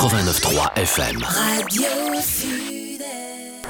89.3 FM.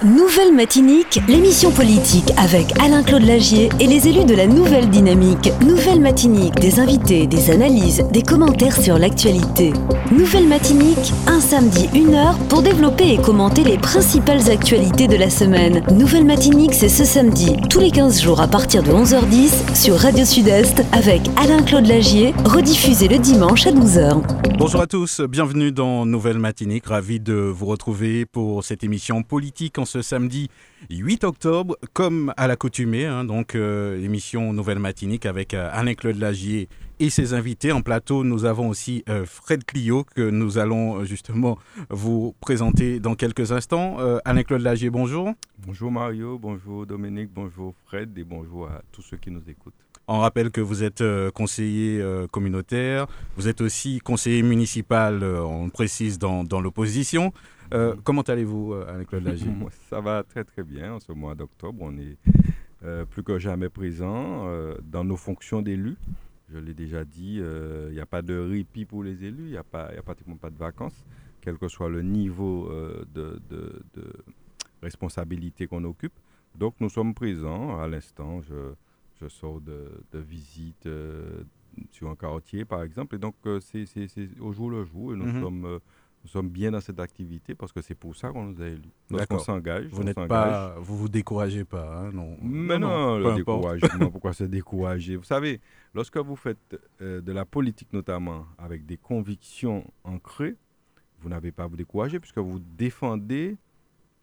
Nouvelle Matinique, l'émission politique avec Alain-Claude Lagier et les élus de la Nouvelle Dynamique. Nouvelle Matinique, des invités, des analyses, des commentaires sur l'actualité. Nouvelle Matinique, un samedi, une heure pour développer et commenter les principales actualités de la semaine. Nouvelle Matinique, c'est ce samedi, tous les 15 jours à partir de 11h10 sur Radio Sud-Est avec Alain-Claude Lagier, rediffusé le dimanche à 12h. Bonjour à tous, bienvenue dans Nouvelle Matinique. Ravi de vous retrouver pour cette émission politique en ce samedi 8 octobre, comme à l'accoutumée. hein, donc, euh, émission Nouvelle Matinique avec euh, Alain-Claude Lagier et ses invités. En plateau, nous avons aussi euh, Fred Clio que nous allons justement vous présenter dans quelques instants. Alain-Claude Lagier, bonjour. Bonjour Mario, bonjour Dominique, bonjour Fred et bonjour à tous ceux qui nous écoutent. On rappelle que vous êtes conseiller communautaire, vous êtes aussi conseiller municipal, on le précise, dans, dans l'opposition. Euh, comment allez-vous, euh, Alain-Claude Lagier Ça va très très bien en ce mois d'octobre. On est euh, plus que jamais présent euh, dans nos fonctions d'élus. Je l'ai déjà dit, il n'y a pas de répit pour les élus, il n'y a, pas- il y a pratiquement pas de vacances, quel que soit le niveau de, de- de responsabilité qu'on occupe. Donc nous sommes présents. À l'instant, je, je sors de, de visite sur un quartier, par exemple. Et donc c'est au jour le jour. Et nous, Mhm. sommes, nous sommes bien dans cette activité parce que c'est pour ça qu'on nous a élus. Lorsqu'on s'engage, Vous n'êtes pas, vous vous découragez pas, hein, non Mais non, le découragement, pourquoi se décourager? Vous savez, lorsque vous faites euh, de la politique notamment avec des convictions ancrées, vous n'avez pas à vous décourager puisque vous défendez,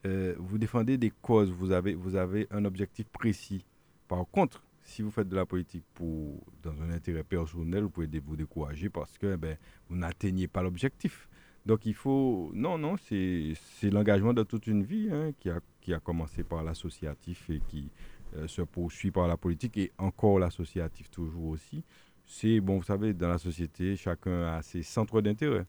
euh, vous défendez des causes, vous avez, vous avez un objectif précis. Par contre, si vous faites de la politique pour, dans un intérêt personnel, vous pouvez vous décourager parce que ben, vous n'atteignez pas l'objectif. Donc il faut... Non, non, c'est l'engagement de toute une vie hein, qui, a, qui a commencé par l'associatif et qui euh, se poursuit par la politique et encore l'associatif toujours aussi. C'est, bon, vous savez, dans la société, chacun a ses centres d'intérêt.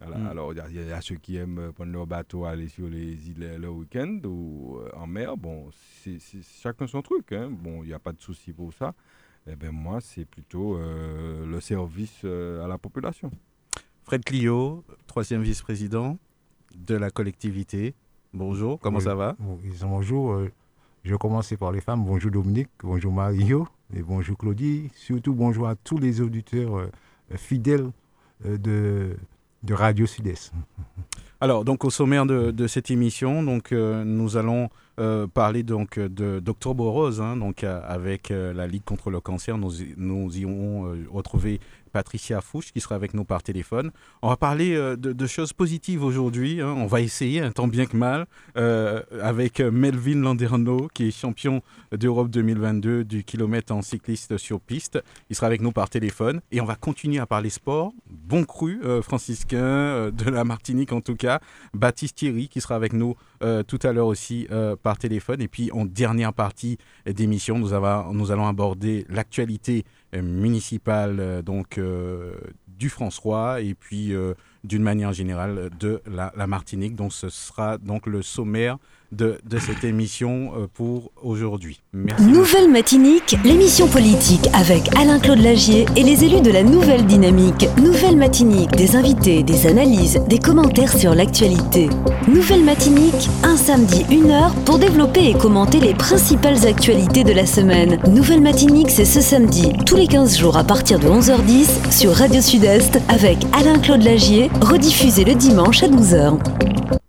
Voilà. Mm. Alors, il y a- il y, a ceux qui aiment euh, prendre leur bateau, aller sur les îles euh, le week-end ou euh, en mer. Bon, c'est c'est chacun son truc. Hein. Bon, il n'y a pas de souci pour ça. Eh ben moi, c'est plutôt euh, le service euh, à la population. Fred Clio, troisième vice-président de la collectivité. Bonjour, comment Oui. ça va? Bonjour. euh, je vais commencer par les femmes. Bonjour Dominique, bonjour Mario, et bonjour Claudie. Surtout bonjour à tous les auditeurs euh, fidèles euh, de, de Radio Sud-Est. Alors, donc au sommaire de, de cette émission, donc nous allons parler donc de d'Octobre Rose, hein, donc avec la Ligue contre le cancer. Nous, y- nous irons euh, retrouver Patricia Fouche qui sera avec nous par téléphone. On va parler euh, de, choses positives aujourd'hui. hein. On va essayer, un tant bien que mal, euh, avec euh, Melvin Landerneau qui est champion d'Europe 2022 du kilomètre en cycliste sur piste. Il sera avec nous par téléphone et on va continuer à parler sport. Bon cru franciscain de la Martinique en tout cas. Baptiste Thierry qui sera avec nous tout à l'heure aussi par téléphone. Et puis en dernière partie d'émission, nous, nous allons aborder l'actualité municipale euh, donc euh, du François et puis euh, d'une manière générale de la, Martinique. Donc ce sera donc le sommaire de, de cette émission euh, pour aujourd'hui. Nouvelle Matinique, l'émission politique avec Alain-Claude Lagier et les élus de la Nouvelle Dynamique. Nouvelle Matinique, des invités, des analyses, des commentaires sur l'actualité. Nouvelle Matinique, un samedi, une heure pour développer et commenter les principales actualités de la semaine. Nouvelle Matinique, c'est ce samedi, tous les 15 jours à partir de 11h10 sur Radio Sud-Est avec Alain-Claude Lagier, rediffusé le dimanche à 12h.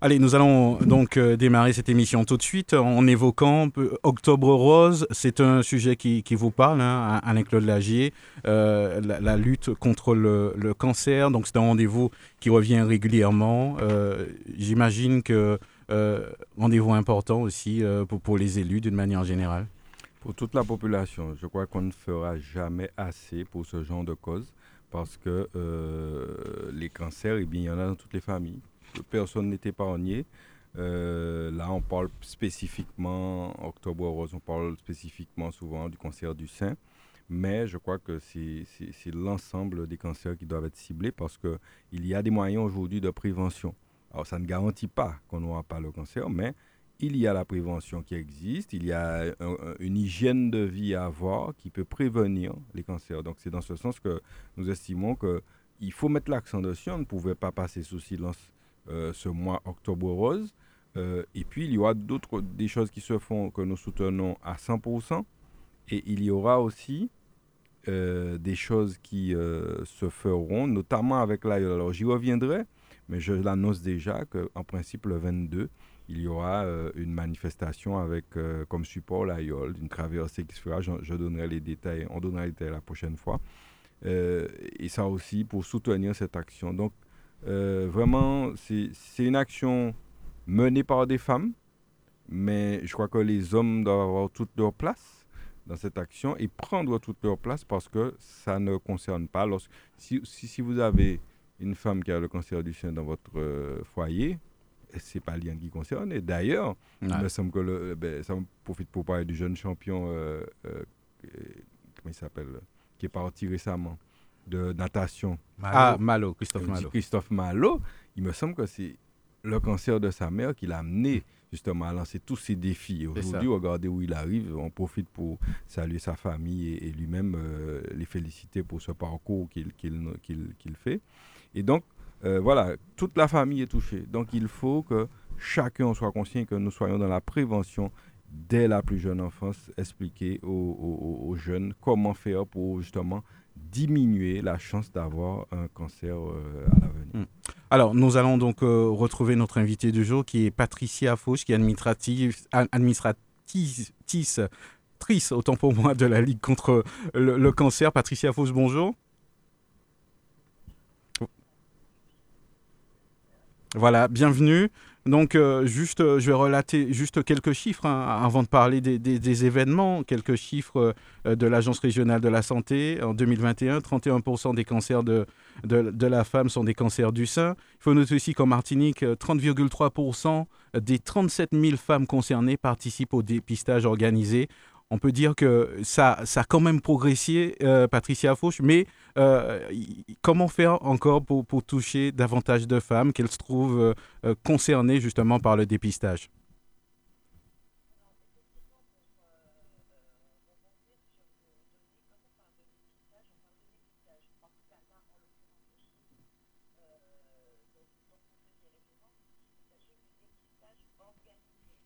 Allez, nous allons donc euh, démarrer cette émission tout de suite en évoquant euh, Octobre Rose. C'est un sujet qui, qui vous parle, hein, Alain-Claude Lagier, euh, la, la lutte contre le, le cancer. Donc c'est un rendez-vous qui revient régulièrement. Euh, J'imagine que euh, rendez-vous important aussi euh, pour, pour les élus d'une manière générale. Pour toute la population, je crois qu'on ne fera jamais assez pour ce genre de cause parce que euh, les cancers, eh bien, il y en a dans toutes les familles. Personne n'est épargné. Euh, là, on parle spécifiquement, Octobre Rose, on parle spécifiquement souvent du cancer du sein. Mais je crois que c'est l'ensemble des cancers qui doivent être ciblés parce qu'il y a des moyens aujourd'hui de prévention. Alors, ça ne garantit pas qu'on n'aura pas le cancer, mais il y a la prévention qui existe, il y a un- un- une hygiène de vie à avoir qui peut prévenir les cancers. Donc c'est dans ce sens que nous estimons qu'il faut mettre l'accent dessus. On ne pouvait pas passer sous silence ce mois Octobre Rose. et puis, il y aura d'autres des choses qui se font que nous soutenons à 100%. Et il y aura aussi des choses qui se feront, notamment avec l'AIOL. Alors, j'y reviendrai, mais je l'annonce déjà qu'en principe, le 22, il y aura euh, une manifestation avec euh, comme support l'AIOL, une traversée qui se fera. Je, donnerai les détails, on donnera les détails la prochaine fois. Euh, et ça aussi pour soutenir cette action. Donc, vraiment, c'est une action menée par des femmes, mais je crois que les hommes doivent avoir toute leur place dans cette action et prendre toute leur place parce que ça ne concerne pas. Lorsque, si, vous avez une femme qui a le cancer du sein dans votre foyer, c'est pas lien qui concerne. Et d'ailleurs, il me semble que le, ben, ça me profite pour parler du jeune champion, euh, euh, comment il s'appelle, qui est parti récemment de natation. Ah, Malo, Christophe Malo. Christophe Malo, il me semble que c'est le cancer de sa mère qui l'a amené justement à lancer tous ces défis. Aujourd'hui, regardez où il arrive. On profite pour saluer sa famille et, lui-même euh, les féliciter pour ce parcours qu'il fait. Et donc, euh, voilà, toute la famille est touchée. Donc il faut que chacun soit conscient que nous soyons dans la prévention dès la plus jeune enfance, expliquer aux, jeunes comment faire pour justement diminuer la chance d'avoir un cancer euh, à l'avenir. Hmm. Alors, nous allons donc euh, retrouver notre invité du jour qui est Patricia Fauche, qui est administrative, administratrice, autant pour moi, de la Ligue contre le, cancer. Patricia Fauche, bonjour. Voilà, bienvenue. Donc, euh, juste, euh, je vais relater juste quelques chiffres hein, avant de parler des, événements. Quelques chiffres euh, de l'Agence régionale de la santé. En 2021, 31% des cancers de, de, la femme sont des cancers du sein. Il faut noter aussi qu'en Martinique, 30,3% des 37 000 femmes concernées participent au dépistage organisé on peut dire que ça, ça a quand même progressé, euh, Patricia Fauche, mais euh, comment faire encore pour, toucher davantage de femmes qu'elles se trouvent euh, concernées justement par le dépistage?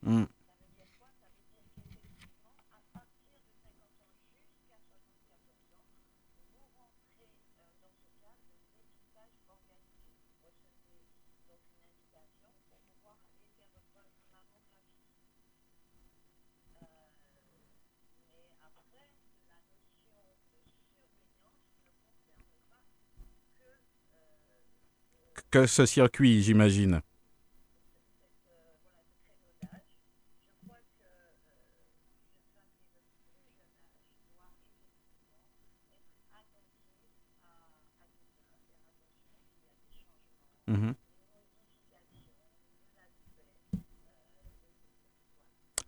Hmm. Que ce circuit, j'imagine. Mhm.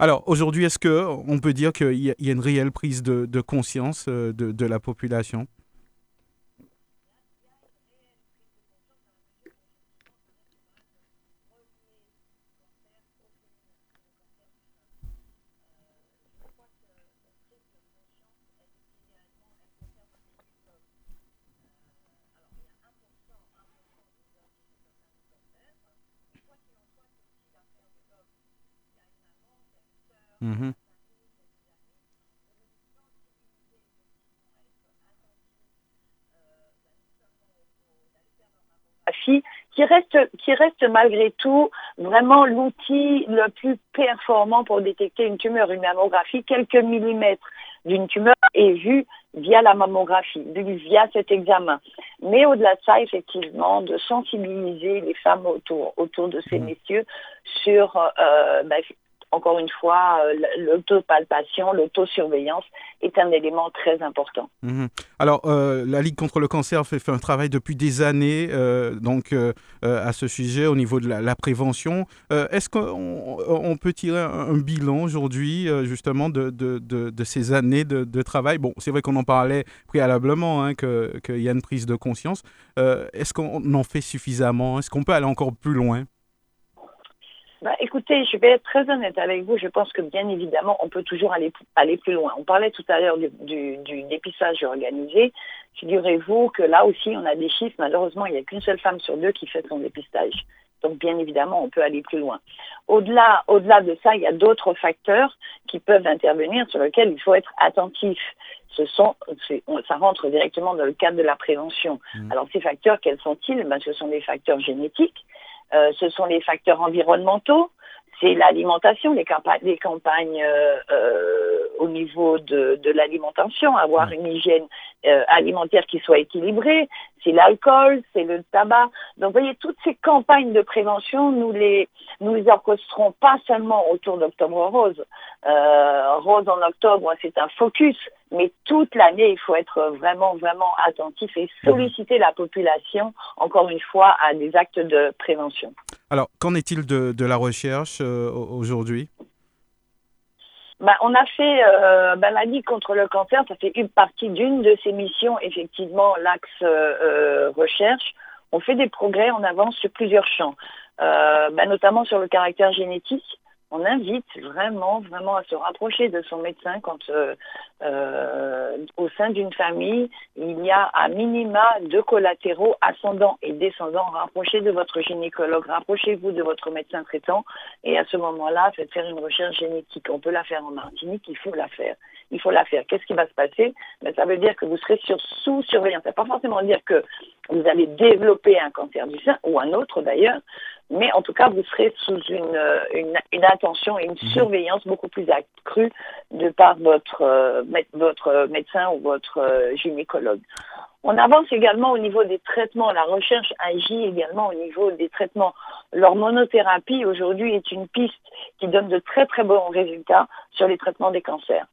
Alors aujourd'hui, est-ce que on peut dire qu'il y, a une réelle prise de, conscience euh, de la population Mhm. qui reste, qui reste malgré tout vraiment l'outil le plus performant pour détecter une tumeur, une mammographie. Quelques millimètres d'une tumeur est vue via la mammographie, via cet examen. Mais au-delà de ça, effectivement, de sensibiliser les femmes autour, autour de ces mhm. messieurs sur euh, ben, encore une fois, euh, l'autopalpation, l'autosurveillance est un élément très important. Mhm. Alors, euh, la Ligue contre le cancer fait, un travail depuis des années euh, donc, à ce sujet au niveau de la, prévention. Est-ce qu'on peut tirer un, bilan aujourd'hui justement de, ces années de, travail? Bon, c'est vrai qu'on en parlait préalablement, hein, qu'il y a une prise de conscience. Est-ce qu'on en fait suffisamment? Est-ce qu'on peut aller encore plus loin? Bah, écoutez, je vais être très honnête avec vous. Je pense que bien évidemment, on peut toujours aller, aller plus loin. On parlait tout à l'heure du, du, dépistage organisé. Figurez-vous que là aussi, on a des chiffres. Malheureusement, il n'y a qu'une seule femme sur deux qui fait son dépistage. Donc, bien évidemment, on peut aller plus loin. Au-delà, au-delà de ça, il y a d'autres facteurs qui peuvent intervenir sur lesquels il faut être attentif. Ce sont, ça rentre directement dans le cadre de la prévention. Mm. Alors, ces facteurs, quels sont-ils? Ben, Ce sont des facteurs génétiques, ce sont les facteurs environnementaux, c'est l'alimentation, les campagnes, les campagnes euh, euh, au niveau de, de l'alimentation, avoir une hygiène euh, alimentaire qui soit équilibrée, c'est l'alcool, c'est le tabac. Donc, vous voyez, toutes ces campagnes de prévention, nous les nous les orchestrons pas seulement autour d'Octobre Rose. Euh, Rose en octobre, c'est un focus, mais toute l'année, il faut être vraiment, vraiment attentif et solliciter la population, encore une fois, à des actes de prévention. Alors, qu'en est-il de, la recherche euh, au- aujourd'hui? Ben, on a fait euh, ben, la Ligue contre le cancer, ça fait une partie d'une de ces missions, effectivement, l'axe euh, euh, recherche. On fait des progrès, on avance sur plusieurs champs, ben, notamment sur le caractère génétique. On invite vraiment, vraiment à se rapprocher de son médecin quand, euh, euh, au sein d'une famille, il y a à minima deux collatéraux ascendants et descendants. Rapprochez de votre gynécologue, rapprochez-vous de votre médecin traitant et à ce moment-là, faites faire une recherche génétique. On peut la faire en Martinique, il faut la faire. Il faut la faire. Qu'est-ce qui va se passer? Ben, Ça veut dire que vous serez sur sous surveillance. Ça ne veut pas forcément dire que vous allez développer un cancer du sein ou un autre d'ailleurs, mais en tout cas, vous serez sous une, euh, une, une attention et une surveillance beaucoup plus accrue de par votre, euh, votre médecin ou votre euh, gynécologue. On avance également au niveau des traitements. La recherche agit également au niveau des traitements. L'hormonothérapie aujourd'hui est une piste qui donne de très très bons résultats sur les traitements des cancers.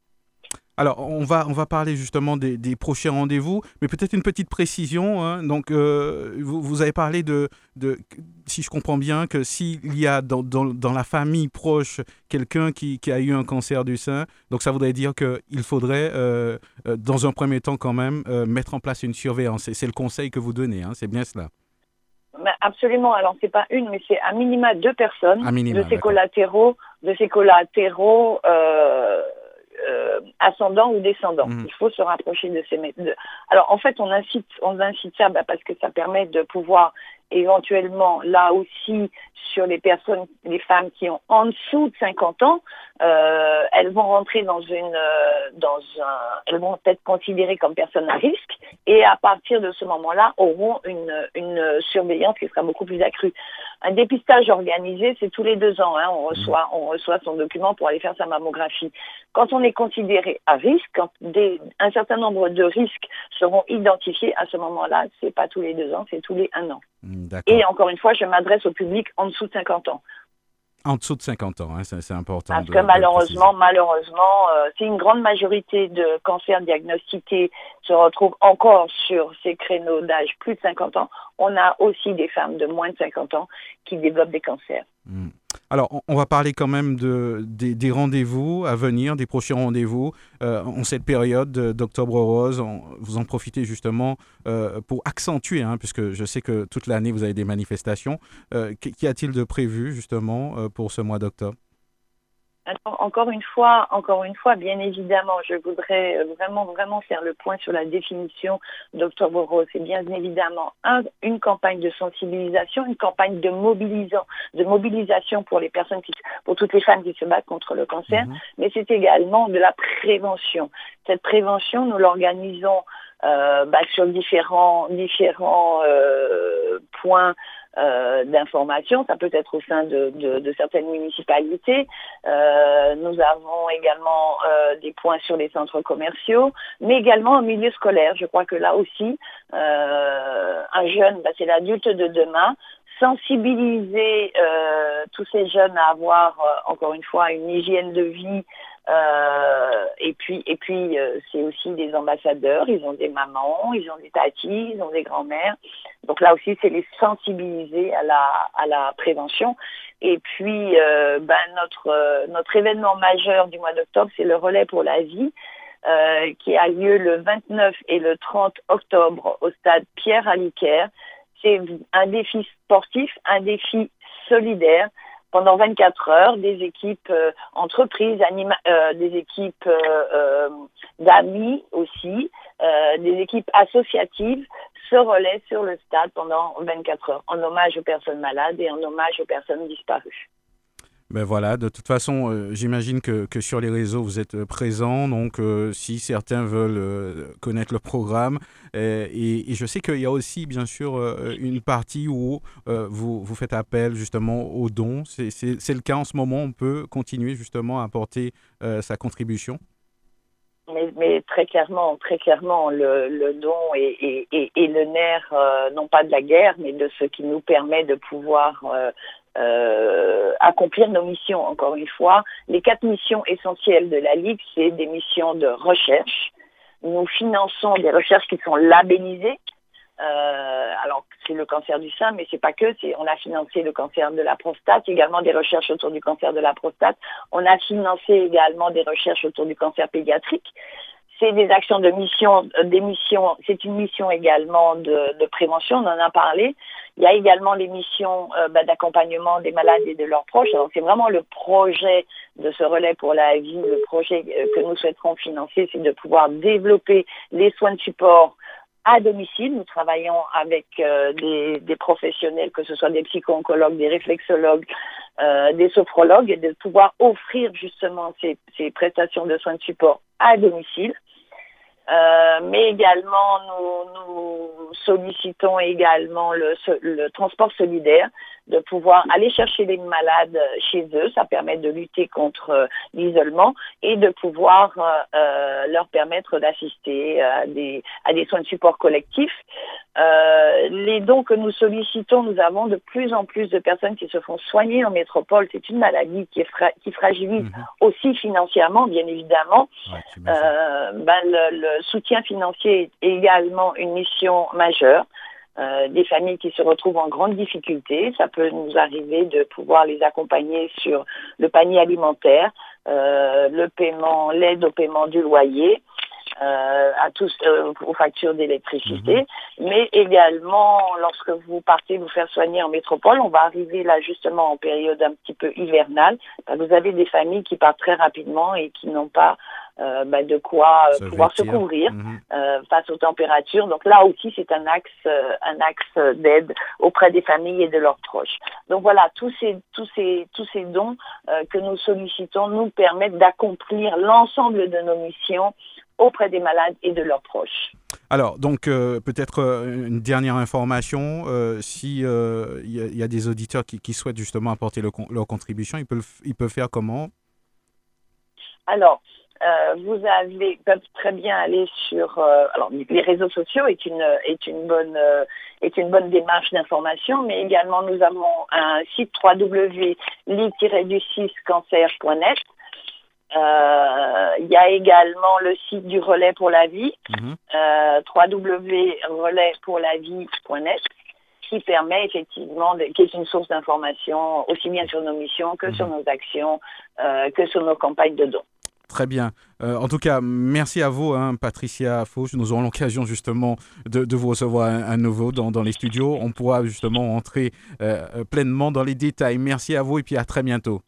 Alors, on va, on va parler justement des, des prochains rendez-vous, mais peut-être une petite précision. hein. Donc, euh, vous, vous avez parlé de, de, si je comprends bien, que s'il y a dans, dans, dans la famille proche quelqu'un qui, qui a eu un cancer du sein, donc ça voudrait dire qu'il faudrait, euh, euh, dans un premier temps quand même, euh, mettre en place une surveillance. Et c'est le conseil que vous donnez, hein, c'est bien cela. Ben, absolument. Alors c'est pas une, mais c'est à minima deux personnes minima, de ces collatéraux, de ces collatéraux euh, euh, ascendants ou descendants. Mhm. Il faut se rapprocher de ces. mé- de- Alors en fait, on incite, on incite ça ben, parce que ça permet de pouvoir éventuellement là aussi sur les personnes, les femmes qui ont en dessous de 50 ans, euh, elles vont rentrer dans une, euh, dans un, elles vont être considérées comme personnes à risque et à partir de ce moment-là auront une, une surveillance qui sera beaucoup plus accrue. Un dépistage organisé, c'est tous les deux ans. Hein, on reçoit, on reçoit son document pour aller faire sa mammographie. Quand on est considéré à risque, quand des, un certain nombre de risques seront identifiés, à ce moment-là, c'est pas tous les deux ans, c'est tous les un an. D'accord. Et encore une fois, je m'adresse au public en dessous de 50 ans. En dessous de 50 ans, hein, c'est important. Parce de- que malheureusement, malheureusement, euh, si une grande majorité de cancers diagnostiqués se retrouvent encore sur ces créneaux d'âge plus de 50 ans, on a aussi des femmes de moins de 50 ans qui développent des cancers. Hmm. Alors, on- va parler quand même de, des, rendez-vous à venir, des prochains rendez-vous. Euh, en cette période de- d'Octobre Rose, vous en profitez justement euh, pour accentuer, hein, puisque je sais que toute l'année, vous avez des manifestations. Euh, qu'y a-t-il de prévu justement pour ce mois d'octobre? Alors, encore une fois, encore une fois, bien évidemment, je voudrais euh, vraiment, vraiment faire le point sur la définition d'Octobre Rose. C'est bien évidemment un, une campagne de sensibilisation, une campagne de mobilisant, de mobilisation pour les personnes qui, pour toutes les femmes qui se battent contre le cancer, Mhm. mais c'est également de la prévention. Cette prévention, nous l'organisons euh, bah, sur différents, différents euh, points euh, d'information. Ça peut être au sein de, de, de certaines municipalités. Euh, nous avons également euh, des points sur les centres commerciaux, mais également au milieu scolaire. Je crois que là aussi, euh, un jeune, bah, c'est l'adulte de demain, sensibiliser euh, tous ces jeunes à avoir, euh, encore une fois, une hygiène de vie. Euh, et puis, et puis euh, c'est aussi des ambassadeurs. Ils ont des mamans, ils ont des tatis, ils ont des grands-mères. Donc là aussi, c'est les sensibiliser à la, à la prévention. Et puis, euh, ben, notre, notre événement majeur du mois d'octobre, c'est le relais pour la vie, qui a lieu le 29 et le 30 octobre au stade Pierre Aliquer. C'est un défi sportif, un défi solidaire. Pendant 24 heures, des équipes euh, entreprises, anima- euh, des équipes euh, euh, d'amis aussi, euh, des équipes associatives se relaient sur le stade pendant 24 heures, en hommage aux personnes malades et en hommage aux personnes disparues. Ben voilà, de toute façon, euh, j'imagine que, que sur les réseaux, vous êtes euh, présents. Donc, euh, si certains veulent connaître le programme, et, je sais qu'il y a aussi, bien sûr, une partie où vous, vous faites appel justement aux dons. C'est- le cas en ce moment. On peut continuer justement à apporter sa contribution. Mais, très clairement, très clairement, le, don est, est- le nerf, non pas de la guerre, mais de ce qui nous permet de pouvoir euh, accomplir nos missions. Encore une fois, les quatre missions essentielles de la Ligue, c'est des missions de recherche. Nous finançons des recherches qui sont labellisées. Euh, alors, c'est le cancer du sein, mais c'est pas que. On a financé le cancer de la prostate, également des recherches autour du cancer de la prostate. On a financé également des recherches autour du cancer pédiatrique. C'est des actions de mission, euh, des missions. C'est une mission également de, prévention. On en a parlé. Il y a également les missions euh, bah, d'accompagnement des malades et de leurs proches. Alors, c'est vraiment le projet de ce relais pour la vie. Le projet euh, que nous souhaiterons financer, c'est de pouvoir développer les soins de support à domicile. Nous travaillons avec des, professionnels, que ce soit des psycho-oncologues, des réflexologues, des sophrologues, et de pouvoir offrir justement ces prestations de soins de support à domicile. Euh, mais également, nous, nous sollicitons également le, le transport solidaire, de pouvoir aller chercher les malades chez eux. Ça permet de lutter contre euh, l'isolement et de pouvoir euh, euh, leur permettre d'assister à des, à des soins de support collectifs. Euh, les dons que nous sollicitons, nous avons de plus en plus de personnes qui se font soigner en métropole. C'est une maladie qui, est fra- qui fragilise Mhm. aussi financièrement, bien évidemment. Ouais. Euh, ben, le, le soutien financier est également une mission majeure. Euh, des familles qui se retrouvent en grande difficulté, ça peut nous arriver de pouvoir les accompagner sur le panier alimentaire, euh, le paiement, l'aide au paiement du loyer, euh, à tous euh, aux factures d'électricité, mais également lorsque vous partez vous faire soigner en métropole, on va arriver là justement en période un petit peu hivernale. Ben, vous avez des familles qui partent très rapidement et qui n'ont pas euh, ben, de quoi euh, Se pouvoir se couvrir Mhm. euh, face aux températures. Donc là aussi, c'est un axe, un axe d'aide auprès des familles et de leurs proches. Donc voilà, tous ces, tous ces, tous ces dons que nous sollicitons nous permettent d'accomplir l'ensemble de nos missions auprès des malades et de leurs proches. Alors, donc, euh, peut-être euh, une dernière information. euh, si il y, a- il y a des auditeurs qui, qui souhaitent justement apporter le leur contribution, ils peuvent, ils peuvent faire comment? Alors, euh, vous avez peuvent très bien aller sur alors les réseaux sociaux est une est une bonne est une bonne démarche d'information, mais également nous avons un site www.lit-du6cancer.net. Euh, il y a également le site du relais pour la vie, Mhm. euh, www.relaispourlavie.net qui permet effectivement, de, qui est une source d'information aussi bien sur nos missions que sur nos actions, euh, que sur nos campagnes de dons. Très bien. Euh, en tout cas, merci à vous, hein, Patricia Fauche. Nous aurons l'occasion justement de, vous recevoir à, nouveau dans, dans les studios. On pourra justement entrer euh, pleinement dans les détails. Merci à vous et puis à très bientôt.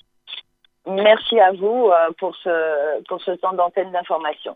Merci à vous euh, pour ce, pour ce temps d'antenne d'information.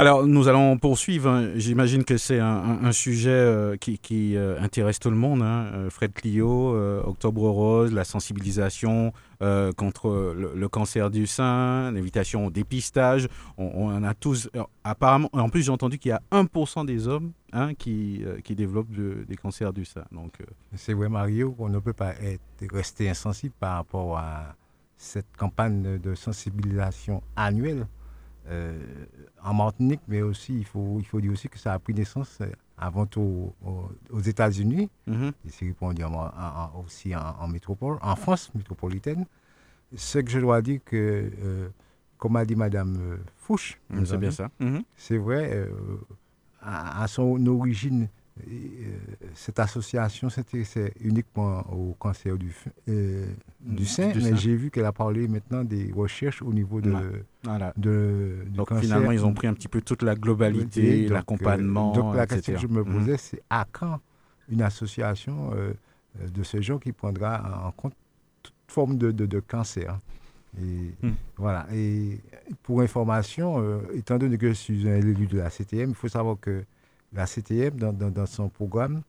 Alors, nous allons poursuivre. hein. J'imagine que c'est un, sujet euh, qui, euh, intéresse tout le monde. hein. Euh, Fred Clio, Octobre Rose, la sensibilisation contre le, cancer du sein, l'invitation au dépistage. On, on a tous. Apparemment, en plus, j'ai entendu qu'il y a 1% des hommes hein, qui, qui développent de- des cancers du sein. Donc, C'est vrai, Mario, qu'on ne peut pas être, rester insensible par rapport à cette campagne de- sensibilisation annuelle en Martinique, mais aussi, il faut, il faut dire aussi que ça a pris naissance euh, avant tout aux, aux États-Unis, mhm. et c'est répandu en- en- en- aussi en, en métropole, en France métropolitaine. Ce que je dois dire que euh, comme a dit Madame euh, Fouche, Mm, C'est bien ça. Mhm. c'est vrai, euh, à, à son origine, cette association s'intéressait uniquement au cancer du, euh, du Mm, sein, du mais j'ai vu qu'elle a parlé maintenant des recherches au niveau de, Ouais. Voilà. de- du Donc cancer. finalement, ils ont pris un petit peu toute la globalité, Donc, euh, l'accompagnement, donc la etc. question que je me posais, c'est à quand une association euh, euh, de ce genre qui prendra en compte toute forme de, de- de cancer? Et Hmm. voilà. Et pour information, euh, étant donné que je suis un élu de la CTM, il faut savoir que la CTM, dans, dans- dans son programme,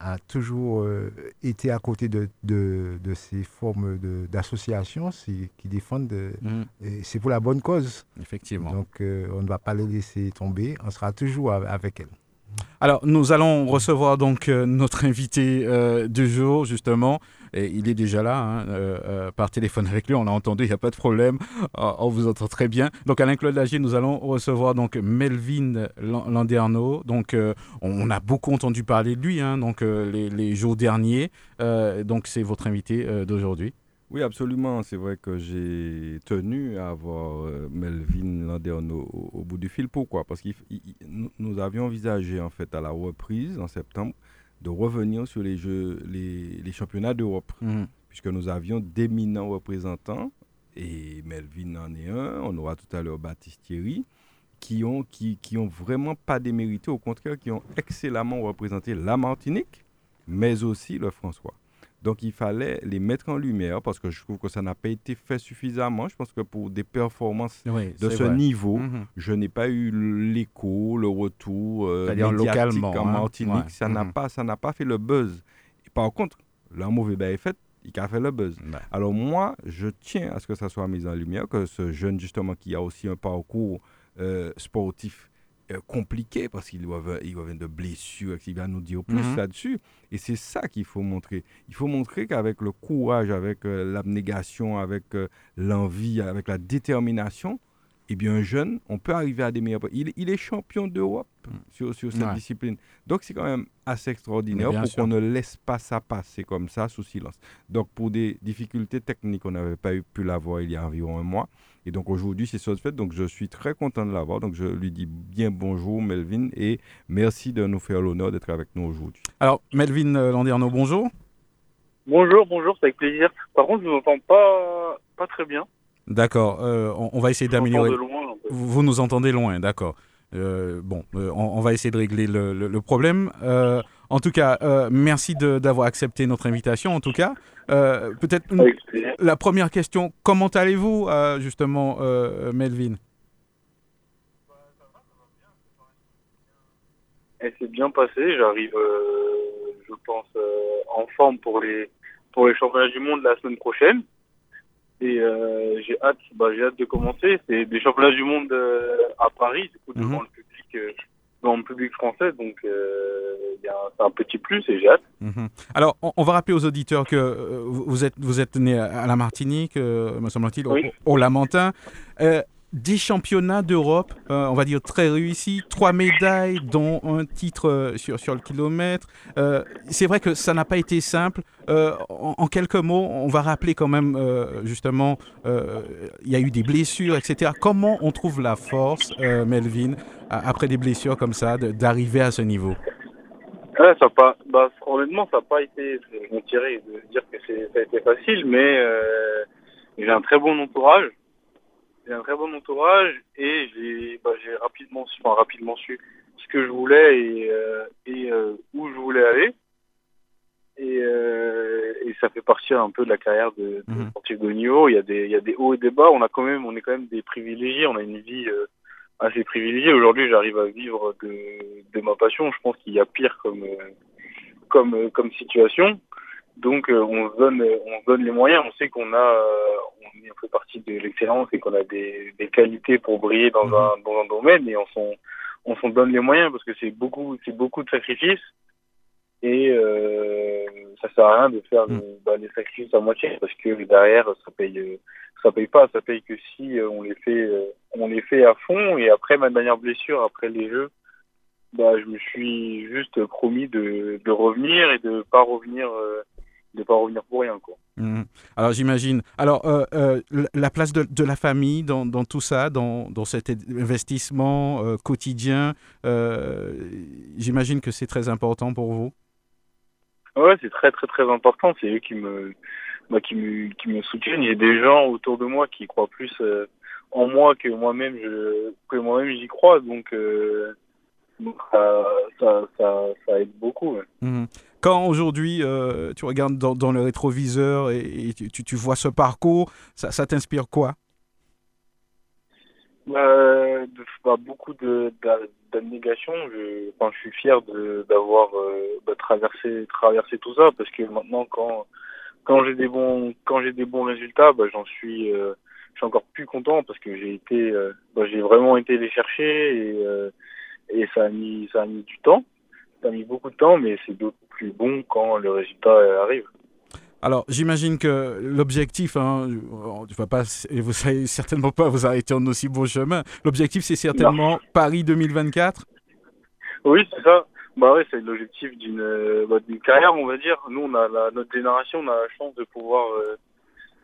a toujours euh, été à côté de, de- de ces formes d'associations qui défendent. de- Mhm. et c'est pour la bonne cause. Effectivement. Donc, euh, on ne va pas les laisser tomber. On sera toujours av- avec elles. Alors, nous allons recevoir donc euh, notre invité euh, du jour, justement. Il est déjà là, hein, euh, euh, par téléphone avec lui. On l'a entendu, il n'y a pas de problème. On vous entend très bien. Donc, Alain-Claude Lagier, nous allons recevoir donc Melvin Lan- Landerneau. Donc, euh, on a beaucoup entendu parler de lui, hein, donc les, jours derniers. Donc, c'est votre invité d'aujourd'hui. Oui, absolument. C'est vrai que j'ai tenu à avoir Melvin Landerneau au, au bout du fil. Pourquoi? Parce que nous, nous avions envisagé, en fait, à la reprise, en septembre, de revenir sur les, jeux, les, les championnats d'Europe, Mhm. puisque nous avions d'éminents représentants, et Melvin en est un, on aura tout à l'heure Baptiste Thierry, qui ont, qui, qui ont vraiment pas démérité, au contraire, qui ont excellemment représenté la Martinique, mais aussi le François. Donc il fallait les mettre en lumière parce que je trouve que ça n'a pas été fait suffisamment. Je pense que pour des performances Oui, de ce vrai. niveau, Mhm. je n'ai pas eu l'écho, le retour euh, C'est-à-dire médiatique localement, en hein. Martinique. Ouais. Ça n'a Mhm. pas, ça n'a pas fait le buzz. Et par contre, le mauvais bail est fait, il a fait le buzz. Ouais. Alors moi, je tiens à ce que ça soit mis en lumière, que ce jeune justement qui a aussi un parcours euh, sportif euh, compliqué parce qu'il doit il doit venir de blessures, il va nous dire plus Mhm. là-dessus. Et c'est ça qu'il faut montrer. Il faut montrer qu'avec le courage, avec euh, l'abnégation, avec euh, l'envie, avec la détermination, eh bien, un jeune, on peut arriver à des meilleurs. Il, il est champion d'Europe sur, sur cette. Ouais. discipline. Donc, c'est quand même assez extraordinaire pour qu'on ne laisse pas ça passer comme ça sous silence. Donc, pour des difficultés techniques, on n'avait pas eu, pu l'avoir il y a environ un mois. Et donc, aujourd'hui, c'est chose faite. Donc, je suis très content de l'avoir. Donc, je lui dis bien bonjour, Melvin, et merci de nous faire l'honneur d'être avec nous aujourd'hui. Alors, Melvin euh, Landerneau, bonjour. Bonjour, bonjour, c'est avec plaisir. Par contre, je vous entends pas, pas très bien. D'accord, euh, on, on va essayer d'améliorer. Vous, vous nous entendez loin, d'accord. Euh, bon, euh, on, on va essayer de régler le, le- le problème. En tout cas, merci de- d'avoir accepté notre invitation. En tout cas, peut-être la première question comment allez-vous, justement, Melvin? Elle s'est bien passée. J'arrive, je pense, en forme pour les, pour les championnats du monde la semaine prochaine. Et euh, j'ai hâte, bah, j'ai hâte de commencer. C'est des championnats du monde euh, à Paris, du coup, devant Mhm. le public, euh, devant le public français. Donc, euh, c'est un petit plus et j'ai hâte. Mhm. Alors, on, on va rappeler aux auditeurs que vous êtes, vous êtes né à la Martinique, me semble-t-il, au- Oui. au, Lamentin. Euh, des championnats d'Europe, euh, on va dire très réussis, trois médailles, dont un titre euh, sur, sur le kilomètre. Euh, c'est vrai que ça n'a pas été simple. Euh, en, quelques mots, on va rappeler quand même, euh, justement, euh, il y a eu des blessures, etc. Comment on trouve la force, Melvin, après des blessures comme ça, d'arriver à ce niveau? Ouais, ça pas, bah, honnêtement, ça n'a pas été, je mentirais de dire que ça a été facile, mais j'ai un très bon entourage. J'ai un très bon entourage et j'ai, bah, rapidement, su- enfin, rapidement su ce que je voulais et, euh, et euh, où je voulais aller. Et, euh, et ça fait partie un peu de la carrière de, de Mhm. sportif de haut niveau. Il y a des, il y a des hauts et des bas. On a quand même, on est quand même des privilégiés. On a une vie euh, assez privilégiée. Aujourd'hui, j'arrive à vivre de, de ma passion. Je pense qu'il y a pire comme, euh, comme, euh, comme situation. Donc, euh, on se donne, on se donne les moyens. On sait qu'on a, euh, on est- on fait partie de l'excellence et qu'on a des, des qualités pour briller dans Mhm. un, dans un domaine et on s'en, on s'en donne les moyens parce que c'est beaucoup, c'est beaucoup de sacrifices et euh, ça sert à rien de faire Mhm. le- bah, les sacrifices à moitié parce que derrière ça paye, euh, ça paye pas, ça paye que si euh, on les fait, euh, on les fait à fond et après ma dernière blessure après les jeux bah, je me suis juste promis de, de revenir et de pas revenir euh, de pas revenir pour rien quoi. Mhm. Alors j'imagine. Alors euh, euh, la- la place de, de la famille dans, dans tout ça, dans, dans cet investissement euh, quotidien, j'imagine que c'est très important pour vous? Ouais, c'est très très très important. C'est eux qui me, bah, qui me, qui me soutiennent. J'ai des gens autour de moi qui croient plus en moi que moi-même, je, que moi-même j'y crois. Donc, donc ça, ça, ça, ça aide beaucoup. ouais. Mhm. Quand aujourd'hui euh, tu regardes dans, le rétroviseur et, tu, tu- vois ce parcours, ça, t'inspire quoi? De- bah, beaucoup d'abnégation. Je, je suis fier d'avoir euh, bah, traversé traversé tout ça parce que maintenant quand quand j'ai des bons des bons résultats, bah, j'en suis euh, je suis encore plus content parce que j'ai été bah, j'ai vraiment été les chercher et et ça a mis ça a mis du temps. Ça a mis beaucoup de temps, mais c'est d'autant plus bon quand le résultat euh, arrive. Alors, j'imagine que l'objectif, hein, euh, tu vas pas, et vous savez certainement pas vous arrêter en aussi bon chemin. L'objectif, c'est certainement Paris 2024. Oui, c'est ça. Bah ouais, c'est l'objectif d'une euh, bah, carrière, on va dire. Nous, on a la, notre génération, on a la chance de pouvoir euh,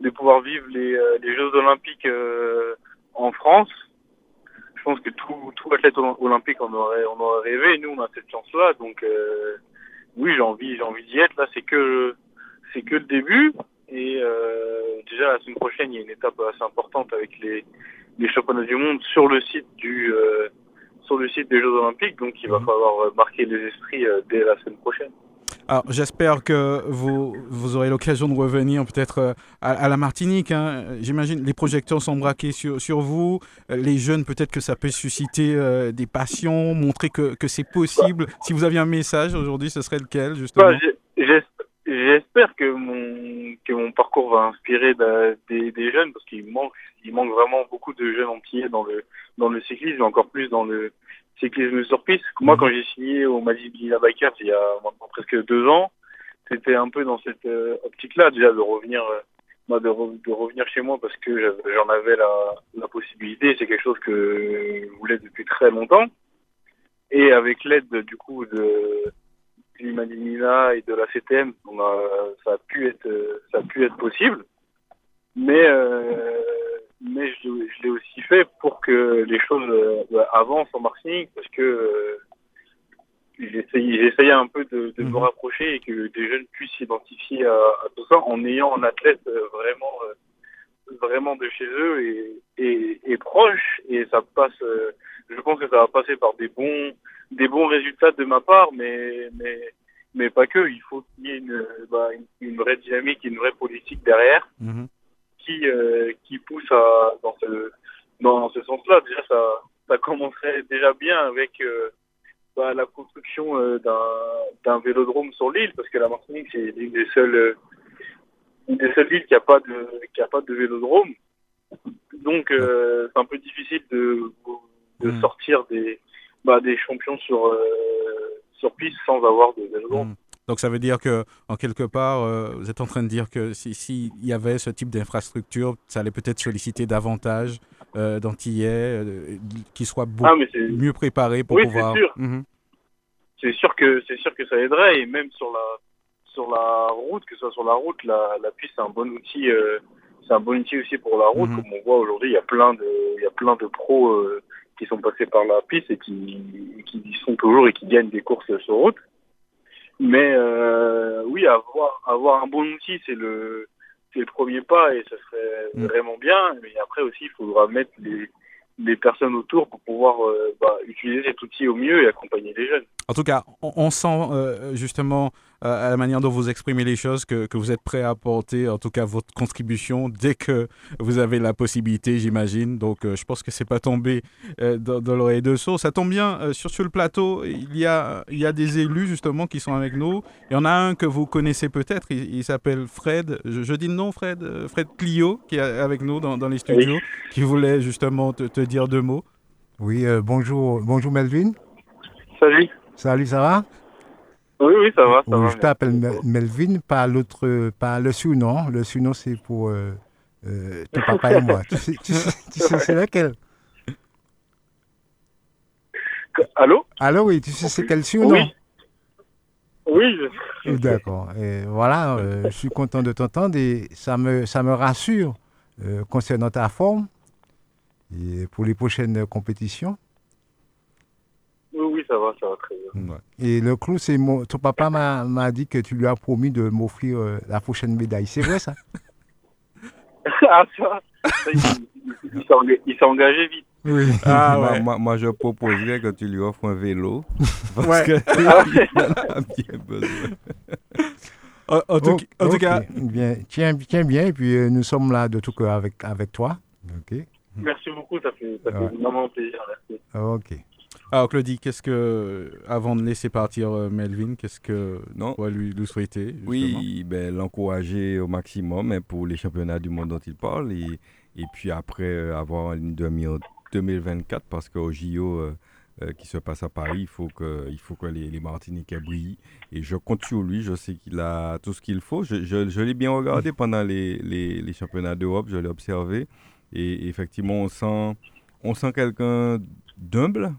de pouvoir vivre les, les Jeux Olympiques euh, en France. Je pense que tout tout athlète oly- olympique en aurait on aurait rêvé. Nous, on a cette chance-là, donc euh, oui, j'ai envie j'ai envie d'y être. Là, c'est que c'est que le début. Et euh, déjà la semaine prochaine, il y a une étape assez importante avec les les championnats du monde sur le site du euh, sur le site des Jeux Olympiques, donc il va Mhm. falloir marquer les esprits euh, dès la semaine prochaine. Alors, j'espère que vous, vous aurez l'occasion de revenir peut-être euh, à, la Martinique. hein. J'imagine les projecteurs sont braqués sur, sur vous. Euh, Les jeunes, peut-être que ça peut susciter euh, des passions, montrer que, que c'est possible. Si vous aviez un message aujourd'hui, ce serait lequel, justement? Bah, J'espère que mon que mon parcours va inspirer da- des, des jeunes parce qu'il manque il manque vraiment beaucoup de jeunes antillais dans le dans le cyclisme encore plus dans le cyclisme sur piste. Moi, quand j'ai signé au Mali Bikers il y a maintenant presque deux ans, c'était un peu dans cette euh, optique-là déjà de revenir euh, moi, de, re- de revenir chez moi parce que j'en avais la, la possibilité. C'est quelque chose que je voulais depuis très longtemps. Et avec l'aide du coup de du Madinina et de la CTM, on a, ça a pu être euh, ça a pu être possible. Mais euh, mais je, je l'ai aussi fait pour que les choses euh, avancent en Martinique parce que euh, j'essayais un peu de, de me Mhm. rapprocher et que des jeunes puissent s'identifier à, à tout ça en ayant un athlète euh, vraiment vraiment de chez eux et, et, et proche et ça passe euh, je pense que ça va passer par des bons des bons résultats de ma part mais mais mais pas que il faut qu'il y ait une, bah, une, une vraie dynamique une vraie politique derrière Mhm. Qui euh, qui pousse à dans ce dans ce sens-là déjà ça ça commencerait déjà bien avec euh, bah, la construction euh, d'un d'un vélodrome sur l'île parce que la Martinique c'est l'une des seules une des seules îles qui a pas de qui a pas de vélodrome donc c'est un peu difficile de de Mhm. sortir des bah, des champions sur sur piste sans avoir de vélodrome Mhm. Donc ça veut dire que, en quelque part, euh, vous êtes en train de dire que s'il si, il y avait ce type d'infrastructure, ça allait peut-être solliciter davantage euh, d'Antillais euh, qui soient ah mieux préparés pour Oui, c'est pouvoir. sûr. Mhm. c'est sûr que c'est sûr que ça aiderait et même sur la sur la route que ce soit sur la route la, la piste c'est un bon outil euh, c'est un bon outil aussi pour la route Mhm. comme on voit aujourd'hui il y a plein de il y a plein de pros euh, qui sont passés par la piste et qui qui y sont toujours et qui gagnent des courses sur route mais euh, oui avoir avoir un bon outil c'est le c'est le premier pas et ça serait Mhm. vraiment bien mais après aussi il faudra mettre les les personnes autour pour pouvoir euh, bah, utiliser cet outil au mieux et accompagner les jeunes En tout cas, on, on sent euh, justement euh, à la manière dont vous exprimez les choses que, que vous êtes prêt à apporter, en tout cas, votre contribution dès que vous avez la possibilité, j'imagine. Donc, euh, je pense que c'est pas tombé euh, dans, dans l'oreille de sourd. Ça tombe bien, euh, sur, sur le plateau, il y, a, il y a des élus justement qui sont avec nous. Il y en a un que vous connaissez peut-être, il, il s'appelle Fred, je, je dis le nom, Fred, Fred Clio, qui est avec nous dans, dans les studios, qui voulait justement te, te dire deux mots. Oui, euh, bonjour, bonjour Melvin. salut Salut, ça va? Oui, oui, ça va, ça Oui, va. Je t'appelle Mel- Melvin, pas l'autre, pas le surnom. Le surnom, c'est pour euh, euh, ton papa et moi. Tu sais, tu sais, tu sais c'est lequel? Allô? Alors oui, tu sais c'est quel surnom Oui. Oui, je... D'accord. Et voilà, euh, je suis content de t'entendre et ça me, ça me rassure euh, concernant ta forme et pour les prochaines compétitions. Oui, oui, ça va, ça va très bien. Ouais. Et le clou, c'est mon, ton papa m'a m'a dit que tu lui as promis de m'offrir euh, la prochaine médaille. C'est vrai ça? Ah, ça, ça, il, s'est enga- il s'est engagé vite. Oui. Ah moi, ouais. moi, moi, je proposerais que tu lui offres un vélo. Parce Ouais. que Ah il en a bien besoin. En, en tout, en tout Ok, cas, bien, tiens, tiens bien, et puis euh, nous sommes là de tout cœur avec, avec toi. Ok. Merci beaucoup, ça fait, ça fait énormément plaisir. Merci. Ok. Alors Claudie, qu'est-ce que, avant de laisser partir euh, Melvin, qu'est-ce que Non. vas lui, lui souhaiter justement? Oui, ben, l'encourager au maximum hein, pour les championnats du monde dont il parle et, et puis après euh, avoir une demi en 2024 parce qu'au JO euh, euh, qui se passe à Paris, il faut que, il faut que les, les Martiniquais brillent et je compte sur lui, je sais qu'il a tout ce qu'il faut. Je, je- je l'ai bien regardé pendant les, les- les championnats d'Europe, je l'ai observé et effectivement on sent, on sent quelqu'un d'humble,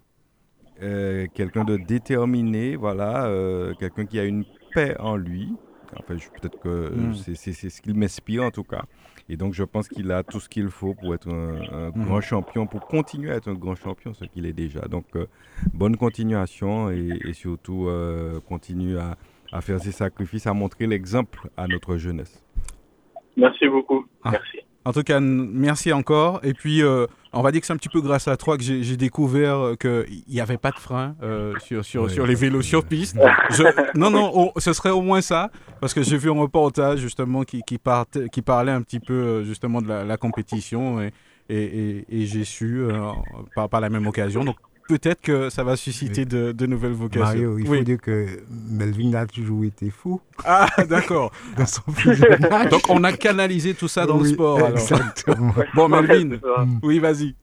euh, quelqu'un de déterminé, voilà, euh, quelqu'un qui a une paix en lui. Enfin, peut-être que euh, Mm. c'est ce qu'il m'inspire en tout cas. Et donc, je pense qu'il a tout ce qu'il faut pour être un, un Mhm. grand champion, pour continuer à être un grand champion, ce qu'il est déjà. Donc, euh, bonne continuation et, et surtout, euh, continue à, à faire ses sacrifices, à montrer l'exemple à notre jeunesse. Merci beaucoup. Ah. Merci. En tout cas, merci encore. Et puis, euh, on va dire que c'est un petit peu grâce à toi que j'ai découvert euh, qu'il n'y avait pas de frein euh, sur, sur, Ouais. sur les vélos sur piste. Je- non, non, oh, ce serait au moins ça. Parce que j'ai vu un reportage justement qui, qui, parlait un petit peu justement de la, la compétition et, et, et- et j'ai su euh, par, par la même occasion. Donc peut-être que ça va susciter de, de nouvelles vocations. Mario, il Oui. faut dire que Melvin a toujours été fou Ah, d'accord. dans son plus jeune âge. Donc on a canalisé tout ça dans le sport. alors. Exactement. Bon, Melvin, ça. oui, vas-y.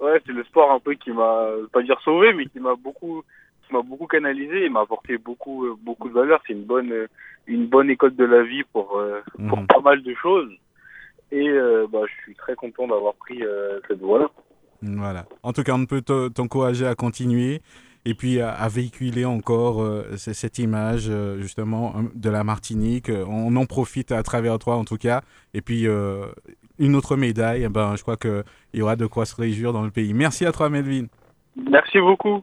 Ouais, c'est le sport un peu qui m'a, pas dire sauvé, mais qui m'a beaucoup, qui m'a beaucoup canalisé et m'a apporté beaucoup, euh, beaucoup de valeur. C'est une bonne, euh, une bonne école de la vie pour, euh, pour Mhm. pas mal de choses. Et euh, bah, je suis très content d'avoir pris euh, cette voie-là. Voilà. En tout cas, on peut te- t'encourager à continuer et puis à, véhiculer encore euh, cette image euh, justement hein, de la Martinique. Euh, On en profite à travers toi en tout cas. Et puis euh, une autre médaille, eh ben, je crois qu'il y aura de quoi se réjouir dans le pays. Merci à toi Melvin. Merci beaucoup.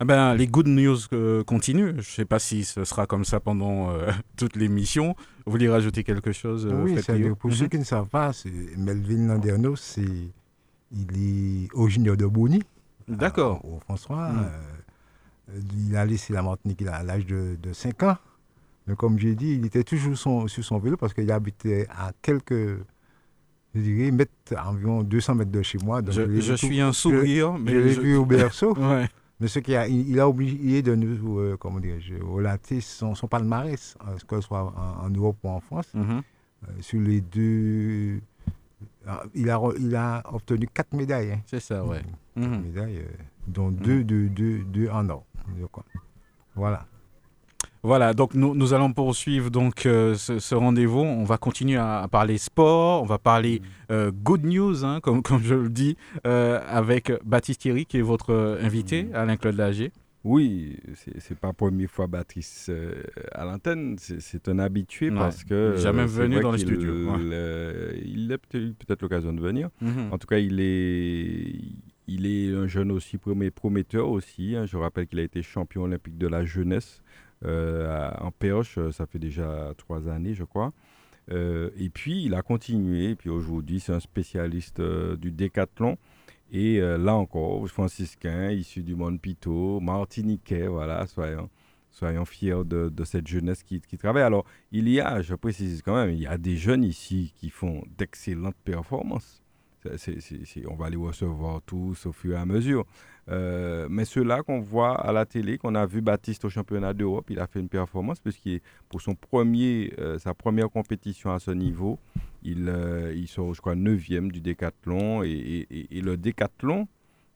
Ah ben, les good news euh, continuent. Je ne sais pas si ce sera comme ça pendant euh, toute l'émission. Vous voulez rajouter quelque chose euh, Oui, pour Mhm. ceux qui ne savent pas, Melvin Landerneau, c'est il est originaire de Bonny, D'accord. au François. Euh, il a laissé la Martinique à l'âge de, de 5 ans. Mais comme j'ai dit, il était toujours son- sur son vélo parce qu'il habitait à quelques, je dirais, mètres, environ 200 mètres de chez moi. Donc Je, tout- suis un sourire, je mais l'ai vu au berceau. Ouais. Mais ce qui a, il, il a oublié de nous, euh, comment dire, relater son, son palmarès, euh, que ce soit en, en Europe ou en France. Mhm. Euh, sur les deux. Il a, il a obtenu quatre médailles. hein. C'est ça, ouais. Quatre Mhm. médailles, dont deux, deux, deux, deux en or. Voilà. Voilà, donc nous, nous allons poursuivre donc euh, ce, ce rendez-vous. On va continuer à, à parler sport, on va parler euh, good news, hein, comme, comme je le dis, euh, avec Baptiste Thierry, qui est votre invité, Alain-Claude Lager. Oui, c'est pas la première fois Baptiste à l'antenne, c'est un habitué Ouais, parce que. jamais venu dans les qu'il, studios, ouais. euh, il a peut-être eu peut-être l'occasion de venir. Mhm. En tout cas, il est, il est un jeune aussi prometteur aussi. hein. Je rappelle qu'il a été champion olympique de la jeunesse en perche. euh, Ça fait déjà trois années, je crois. Euh, et puis, il a continué. Et puis aujourd'hui, c'est un spécialiste euh, du décathlon. Et euh, là encore, franciscain, issu du monde Pito, martiniquais, voilà, soyons, soyons fiers de, cette jeunesse qui, travaille. Alors, il y a, je précise quand même, il y a des jeunes ici qui font d'excellentes performances. On va les recevoir tous au fur et à mesure. Euh, mais ceux-là qu'on voit à la télé, qu'on a vu Baptiste au championnat d'Europe, il a fait une performance puisqu'il pour son premier, euh, sa première compétition à ce niveau, il, euh, il sort, je crois, 9e du décathlon. Et, le décathlon,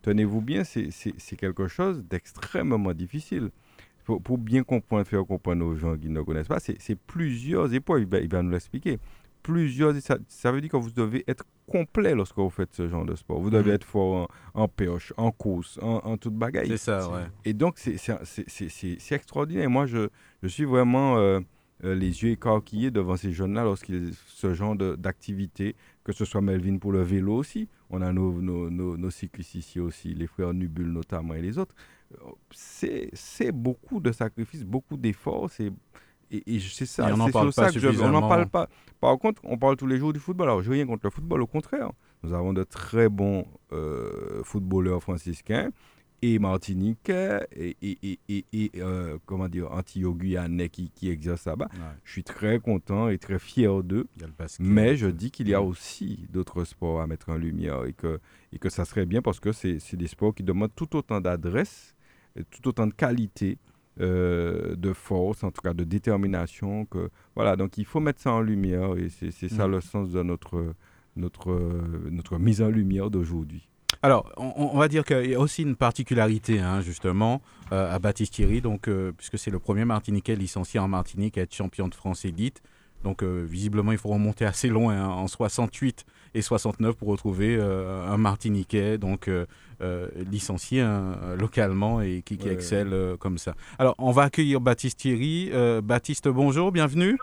tenez-vous bien, c'est- quelque chose d'extrêmement difficile. Pour, bien comprendre, faire comprendre aux gens qui ne connaissent pas, c'est c'est plusieurs épreuves, il va, il va nous l'expliquer. Plusieurs, ça, veut dire que vous devez être complet lorsque vous faites ce genre de sport. Vous devez Mhm. être fort en, en perche, en course, en, en toute bagaille. C'est ça, ouais. Et donc, c'est- extraordinaire. Moi, je, je suis vraiment euh, euh, les yeux écarquillés devant ces jeunes-là lorsqu'ils ce genre d'activité, que ce soit Melvin pour le vélo aussi. On a nos, nos, nos, nos cyclistes ici aussi, les frères Nubul notamment et les autres. Euh, C'est c'est beaucoup de sacrifices, beaucoup d'efforts. c'est- Et, et c'est ça, on n'en c'est parle pas ça que je- on n'en suffisamment. parle pas. Par contre, on parle tous les jours du football. Alors, je n'ai rien contre le football, au contraire. Nous avons de très bons euh, footballeurs franciscains et martiniquais et, et, et, euh, comment dire, antillo-guyanais qui, qui exercent là-bas. Ouais. Je suis très content et très fier d'eux. Mais je dis qu'il y a aussi d'autres sports à mettre en lumière et que, et que ça serait bien parce que c'est des sports qui demandent tout autant d'adresse, et tout autant de qualité, euh, de force, en tout cas de détermination. Que, voilà, donc il faut mettre ça en lumière et c'est ça Mm. le sens de notre, notre, notre mise en lumière d'aujourd'hui. Alors, on, on va dire qu'il y a aussi une particularité, hein, justement, euh, à Baptiste Thierry, donc, euh, puisque c'est le premier Martiniquais licencié en Martinique à être champion de France élite. Donc, euh, visiblement, il faut remonter assez loin, hein, en 68 et 69, pour retrouver un Martiniquais, donc euh, euh, licencié hein, localement et qui, qui Ouais. excelle euh, comme ça. Alors, on va accueillir Baptiste Thierry. Euh, Baptiste, bonjour, bienvenue.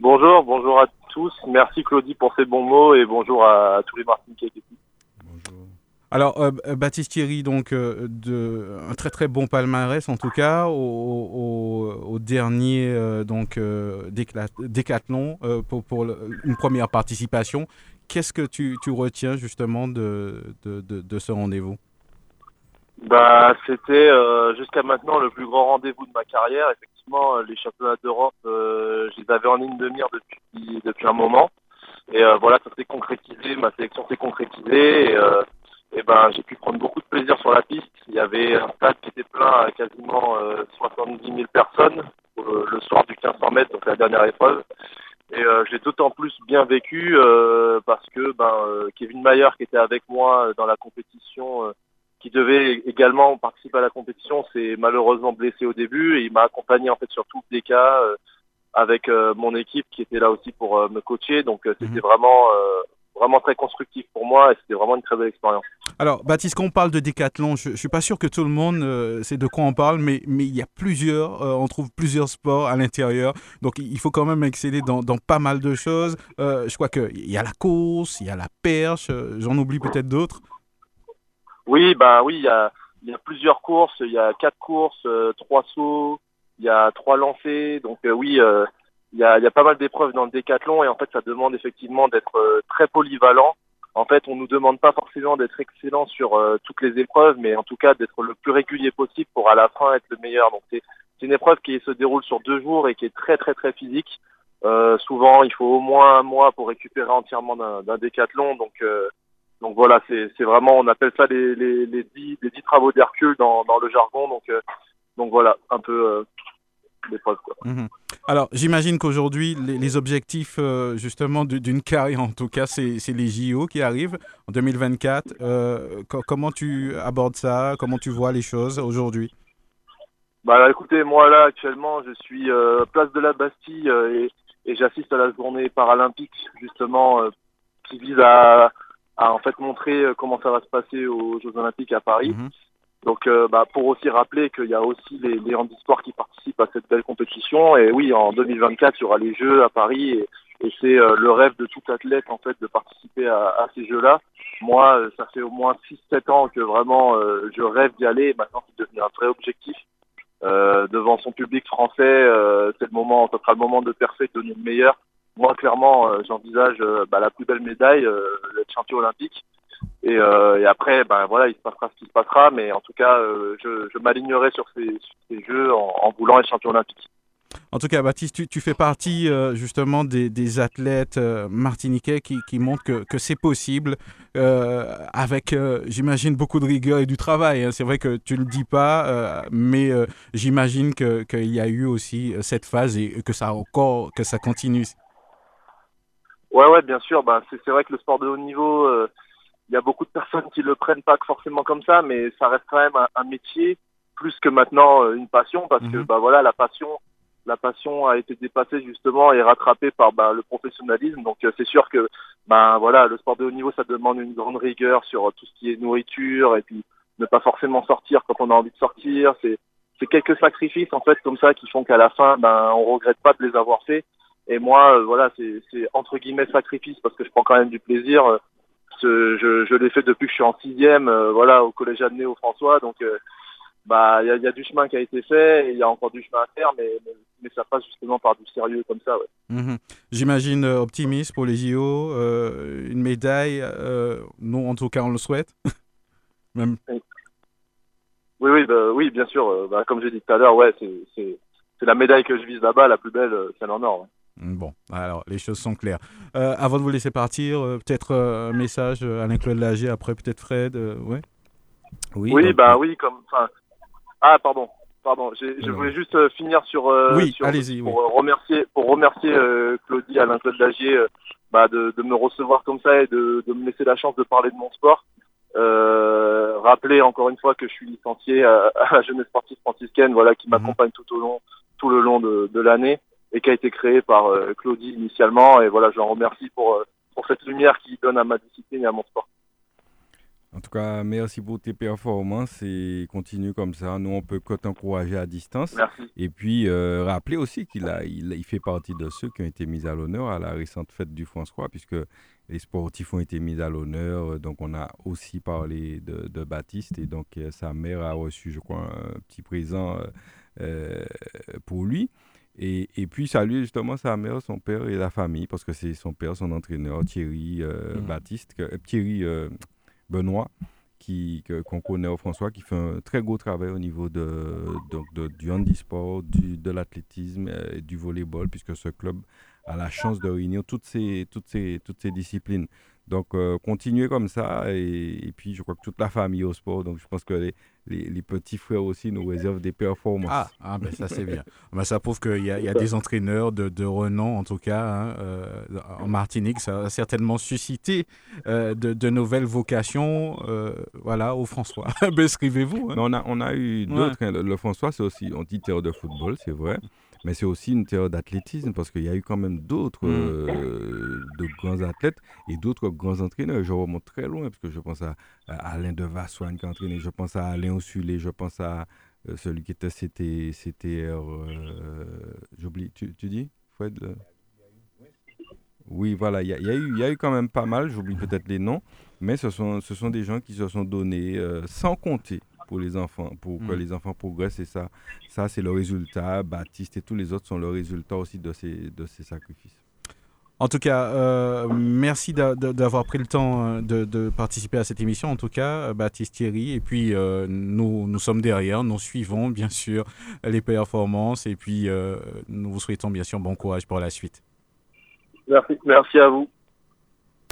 Bonjour, bonjour à tous. Merci Claudie pour ces bons mots et bonjour à, à tous les Martiniquais. Bonjour. Alors, euh, euh, Baptiste Thierry, donc, euh, de, un très très bon palmarès en tout cas, au, au- au dernier euh, donc, euh, décla- décathlon euh, pour, pour le- une première participation. Qu'est-ce que tu, retiens justement de, ce rendez-vous? Bah, c'était euh, jusqu'à maintenant le plus grand rendez-vous de ma carrière. Effectivement, euh, les championnats d'Europe, euh, je les avais en ligne de mire depuis un moment. Et voilà, ça s'est concrétisé, ma sélection s'est concrétisée. Et, ben, j'ai pu prendre beaucoup de plaisir sur la piste. Il y avait un stade qui était plein à quasiment euh, 70 000 personnes le soir du 1500 mètres, donc la dernière épreuve. Et euh, j'ai d'autant plus bien vécu euh, parce que ben, euh, Kevin Mayer, qui était avec moi euh, dans la compétition, euh, qui devait également participer à la compétition, s'est malheureusement blessé au début et il m'a accompagné en fait sur tout le DK euh, avec euh, mon équipe qui était là aussi pour me coacher. Donc euh, c'était Mhm. vraiment euh, vraiment très constructif pour moi et c'était vraiment une très belle expérience. Alors, Baptiste, quand on parle de décathlon, je ne suis pas sûr que tout le monde euh, sait de quoi on parle, mais, mais il y a plusieurs, euh, on trouve plusieurs sports à l'intérieur. Donc, il faut quand même exceller dans, dans pas mal de choses. Euh, je crois qu'il y a la course, il y a la perche, j'en oublie peut-être d'autres. Oui, ben oui, il y a, il y a plusieurs courses, il y a quatre courses, trois sauts, il y a trois lancers. Donc oui, il y, a, y a pas mal d'épreuves dans le décathlon et en fait ça demande effectivement d'être euh, très polyvalent. En fait, on nous demande pas forcément d'être excellent sur euh, toutes les épreuves, mais en tout cas d'être le plus régulier possible pour à la fin être le meilleur. Donc c'est une épreuve qui se déroule sur deux jours et qui est très très très physique. Euh, souvent, il faut au moins un mois pour récupérer entièrement d'un décathlon. Donc euh, donc voilà, c'est vraiment, on appelle ça les, les, les, dix, les dix travaux d'Hercule dans, dans le jargon. Donc, euh, donc voilà, un peu euh, l'épreuve. Quoi. Mhm. Alors, j'imagine qu'aujourd'hui, les, les objectifs, euh, justement, du- d'une carrière, en tout cas, c'est les JO qui arrivent en 2024. Euh, co- comment tu abordes ça? Comment tu vois les choses aujourd'hui? Bah là, écoutez, moi là actuellement, je suis euh, place de la Bastille et, et j'assiste à la journée paralympique justement qui vise à, à en fait montrer comment ça va se passer aux Jeux Olympiques à Paris. Mhm. Donc, euh, bah, pour aussi rappeler qu'il y a aussi les, les handisports qui participent à cette belle compétition. Et oui, en 2024, il y aura les Jeux à Paris. Et, c'est euh, le rêve de tout athlète, en fait, de participer à, à ces Jeux-là. Moi, euh, ça fait au moins 6-7 ans que vraiment je rêve d'y aller. Maintenant, c'est devenu un vrai objectif. Devant son public français, c'est le moment, ça sera le moment de percer, de devenir le meilleur. Moi, clairement, j'envisage bah, la plus belle médaille, d'être champion olympique. Et, euh, et après, ben voilà, il se passera ce qui se passera, mais en tout cas, euh, je, je m'alignerai sur ces, sur ces jeux en, en voulant être champion olympique. En tout cas, Baptiste, tu, tu fais partie euh, justement des, des athlètes euh, martiniquais qui, qui montrent que, que c'est possible euh, avec, j'imagine, beaucoup de rigueur et du travail. hein. C'est vrai que tu ne le dis pas, mais j'imagine que- qu'il y a eu aussi cette phase et que ça, encore, que ça continue. Ouais, ouais, bien sûr. Bah, c'est vrai que le sport de haut niveau, il y a beaucoup de personnes qui le prennent pas forcément comme ça, mais ça reste quand même un, un métier plus que maintenant euh, une passion, parce que Mhm. bah voilà, la passion, la passion a été dépassée justement et rattrapée par bah, le professionnalisme. Donc euh, c'est sûr que bah voilà, le sport de haut niveau, ça demande une grande rigueur sur tout ce qui est nourriture et puis ne pas forcément sortir quand on a envie de sortir. C'est c'est quelques sacrifices en fait comme ça qui font qu'à la fin, ben on regrette pas de les avoir faits. Et moi, euh, voilà, c'est c'est entre guillemets sacrifice parce que je prends quand même du plaisir. Je je l'ai fait depuis que je suis en sixième, euh, voilà, au collège Adné au François. Donc, euh, bah, il y a, il y a du chemin qui a été fait et il y a encore du chemin à faire, mais, mais, mais ça passe justement par du sérieux comme ça, ouais. Mhm. J'imagine euh, optimiste pour les JO, euh, une médaille. nous, en tout cas, on le souhaite. Même Oui, oui, bah, oui, bien sûr. bah, comme j'ai dit tout à l'heure, ouais, c'est la médaille que je vise là-bas, la plus belle, celle en or. ouais. Bon, alors les choses sont claires. Euh, avant de vous laisser partir, euh, peut-être euh, un message à Alain-Claude Lager, après peut-être Fred. euh, ouais. Oui, Oui, donc, bah oui, comme. enfin, Ah, pardon, pardon. j'ai- Je voulais juste euh, finir sur. euh, Oui, sur- allez-y, Pour euh, remercier, pour remercier euh, Claudie, Alain Claude Lagier, euh, bah, de, de me recevoir comme ça et de, de me laisser la chance de parler de mon sport. Euh, rappeler encore une fois que je suis licencié à, à la jeunesse sportive franciscaine, voilà, qui Mhm. m'accompagne tout au long, tout le long de, de l'année et qui a été créé par euh, Claudie initialement. Et voilà, je l'en remercie pour euh, pour cette lumière qu'il donne à ma discipline et à mon sport. En tout cas, merci pour tes performances et continue comme ça. Nous, on peut que t'encourager à distance. Merci. Et puis, euh, rappeler aussi qu'il a, il, il fait partie de ceux qui ont été mis à l'honneur à la récente fête du François, puisque les sportifs ont été mis à l'honneur. Donc, on a aussi parlé de, de Baptiste. Et donc, euh, sa mère a reçu, je crois, un petit présent euh, pour lui. Et, et puis, saluer justement sa mère, son père et la famille, parce que c'est son père, son entraîneur, Thierry euh, Mhm. Baptiste, que- euh, Thierry euh, Benoît, qui, qu'on connaît au François, qui fait un très gros travail au niveau de, donc de- du handisport, du, de l'athlétisme euh, et du volleyball, puisque ce club a la chance de réunir toutes ces, toutes ces, toutes ces disciplines. Donc, euh, continuer comme ça, et, et puis je crois que toute la famille au sport, donc je pense que les, les, les petits frères aussi nous réservent des performances. Ah, ah, ben ça c'est bien. Ben, ça prouve qu'il y, a- il y a des entraîneurs de, de renom, en tout cas, hein, euh, en Martinique. Ça a certainement suscité euh, de, de nouvelles vocations euh, voilà, au François. ben, Inscrivez-vous. hein. On a, on a eu d'autres. hein. Le, le François, c'est aussi, on dit terre de football, c'est vrai. Mais c'est aussi une terre d'athlétisme parce qu'il y a eu quand même d'autres Mm. euh, de grands athlètes et d'autres grands entraîneurs. Je remonte très loin parce que je pense à, à Alain de Vassoine qui a entraîné, je pense à Alain Ossulé, je pense à euh, celui qui était CT, CTR. euh, J'oublie, tu, tu dis, Fred le- Oui, voilà, il y, a- il y a eu- il y a eu quand même pas mal, j'oublie peut-être les noms, mais ce sont, ce sont des gens qui se sont donnés euh, sans compter pour les enfants, pour que Mm. les enfants progressent. Et ça, ça c'est le résultat. Baptiste et tous les autres sont le résultat aussi de ces, de ces sacrifices. En tout cas, euh, merci d'a- d'a- d'avoir pris le temps euh, de, de participer à cette émission, en tout cas, euh, Baptiste Thierry. Et puis, euh, nous, nous sommes derrière, nous suivons bien sûr les performances. Et puis, euh, nous vous souhaitons bien sûr bon courage pour la suite. Merci, merci à vous.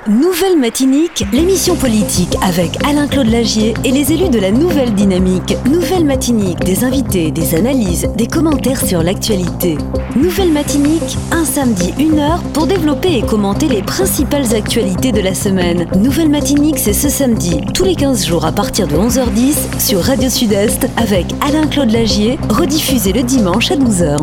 Nouvelle Matinique, l'émission politique avec Alain-Claude Lagier et les élus de la Nouvelle Dynamique. Nouvelle Matinique, des invités, des analyses, des commentaires sur l'actualité. Nouvelle Matinique, un samedi, une heure pour développer et commenter les principales actualités de la semaine. Nouvelle Matinique, c'est ce samedi, tous les 15 jours à partir de 11h10 sur Radio Sud-Est avec Alain-Claude Lagier, rediffusé le dimanche à 12h.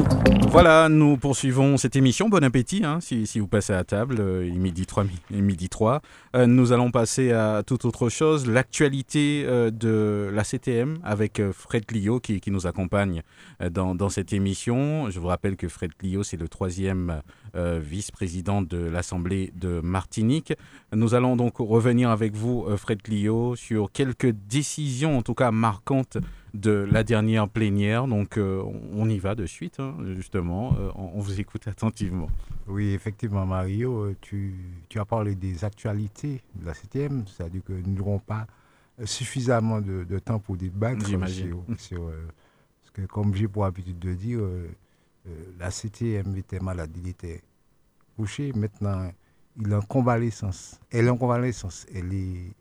Voilà, nous poursuivons cette émission. Bon appétit hein, si, vous passez à table. euh, il midi 3. il est midi 3. Euh, nous allons passer à toute autre chose. L'actualité euh, de la CTM avec euh, Fred Clio qui, nous accompagne dans, cette émission. Je vous rappelle que Fred Clio, c'est le troisième vice-président de l'Assemblée de Martinique. Nous allons donc revenir avec vous, Fred Clio, sur quelques décisions, en tout cas marquantes, de la dernière plénière. Donc, on y va de suite, hein, justement. On vous écoute attentivement. Oui, effectivement, Mario, euh, tu, tu as parlé des actualités de la 7e, c'est-à-dire que nous n'aurons pas euh, suffisamment de, de temps pour débattre J'imagine. sur, sur, euh, parce que comme j'ai pour habitude de dire, euh, euh, la CTM était malade, il était couché. Maintenant, il est en convalescence. Elle est en convalescence. Elle est.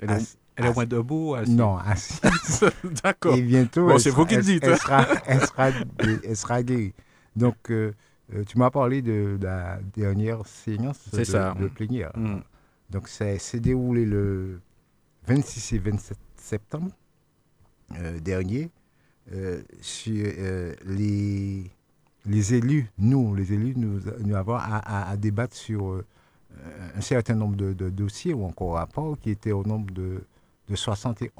Elle est, assi- elle est au assi- moins debout assise? Non, assise. D'accord. Et bientôt, Bon, elle, sera, vous qui elle- dites, elle sera, elle, sera, elle sera guérie. Donc, euh, tu m'as parlé de la dernière séance de, ça. de plénière. Mm. Donc, ça s'est déroulé le 26 et 27 septembre euh, dernier. euh, sur les, les élus, nous, les élus, nous, nous avons à, à- à débattre sur un certain nombre de, de dossiers ou encore rapports qui étaient au nombre de, de 71.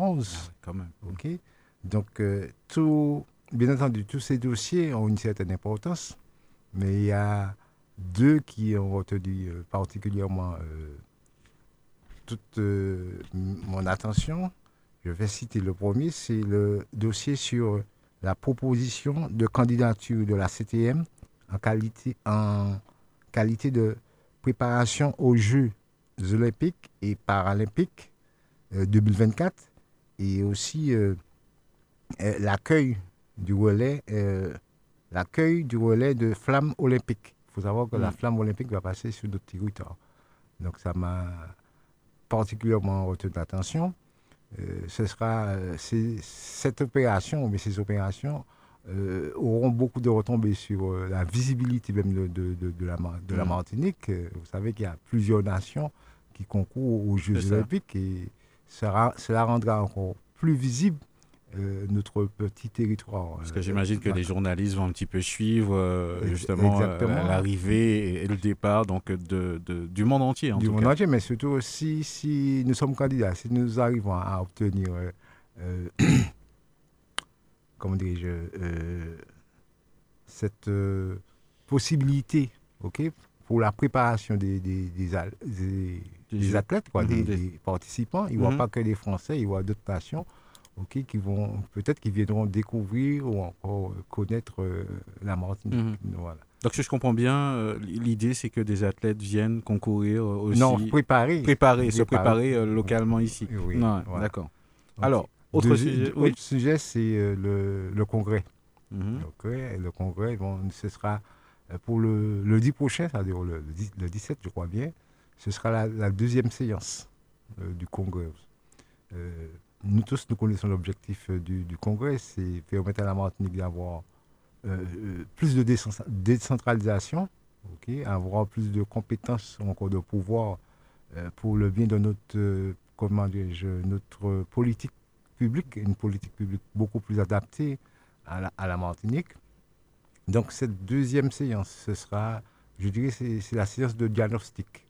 Ah, quand même. OK Donc, tout, bien entendu, tous ces dossiers ont une certaine importance, mais il y a deux qui ont retenu euh, particulièrement euh, toute euh, mon attention. Je vais citer le premier, c'est le dossier sur la proposition de candidature de la CTM en qualité, de préparation aux Jeux olympiques et paralympiques euh, 2024 et aussi l'accueil du relais, l'accueil du relais de flamme olympique. Il faut savoir que la Mm. flamme olympique va passer sur notre territoire. Donc ça m'a particulièrement retenu l'attention. Euh, ce sera euh, cette opération, mais ces opérations euh, auront beaucoup de retombées sur la visibilité même de, de- de- de la, Mar- de la Mm. Martinique. Vous savez qu'il y a plusieurs nations qui concourent aux Jeux olympiques et sera- cela rendra encore plus visible euh, notre petit territoire. Parce que Euh, j'imagine que les journalistes vont un petit peu suivre euh, justement euh, l'arrivée et, et le départ donc de, de- du monde entier en du tout monde cas. entier, mais surtout aussi si nous sommes candidats, si nous arrivons à obtenir, comment dirais-je, cette possibilité, ok, pour la préparation des, des, athlètes, quoi, Mhm, des participants. Il ne voit Mhm. pas que les Français, il voit d'autres nations, ok, qui vont peut-être qui viendront découvrir ou encore euh, connaître euh, la Martinique. Mhm. Voilà. Donc si je comprends bien, euh, l'idée c'est que des athlètes viennent concourir aussi, Non, préparer. préparer, se préparer. euh, localement ici. Oui, voilà. D'accord. Alors, autre sujet, autre oui. sujet, c'est le, le congrès. Mhm. Le congrès, le congrès, bon, ce sera pour le, le 10 prochain, c'est-à-dire le, le 10 le 17, je crois bien, ce sera la, la deuxième séance du congrès. Nous tous, nous connaissons l'objectif euh, du, du congrès, c'est permettre à la Martinique d'avoir euh, euh, plus de décen- décentralisation, ok, avoir plus de compétences, encore de pouvoir pour le bien de notre, comment notre politique publique, une politique publique beaucoup plus adaptée à la, Martinique. Donc cette deuxième séance, ce sera, je dirais, c'est la séance de diagnostic.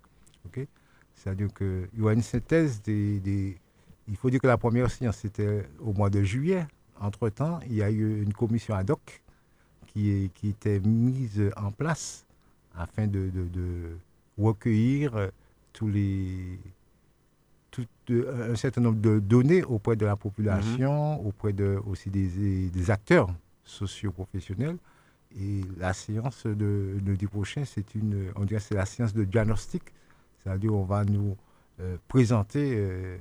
C'est-à-dire qu'il y aura une synthèse des- Il faut dire que la première séance, c'était au mois de juillet. Entre-temps, il y a eu une commission ad hoc qui, est, qui était mise en place afin de, de- de recueillir tous les, tout, euh, un certain nombre de données auprès de la population, auprès de, aussi des, des acteurs socio-professionnels. Et la séance de lundi prochain, c'est une, on dirait c'est la séance de diagnostic, c'est-à-dire on va nous euh, présenter euh,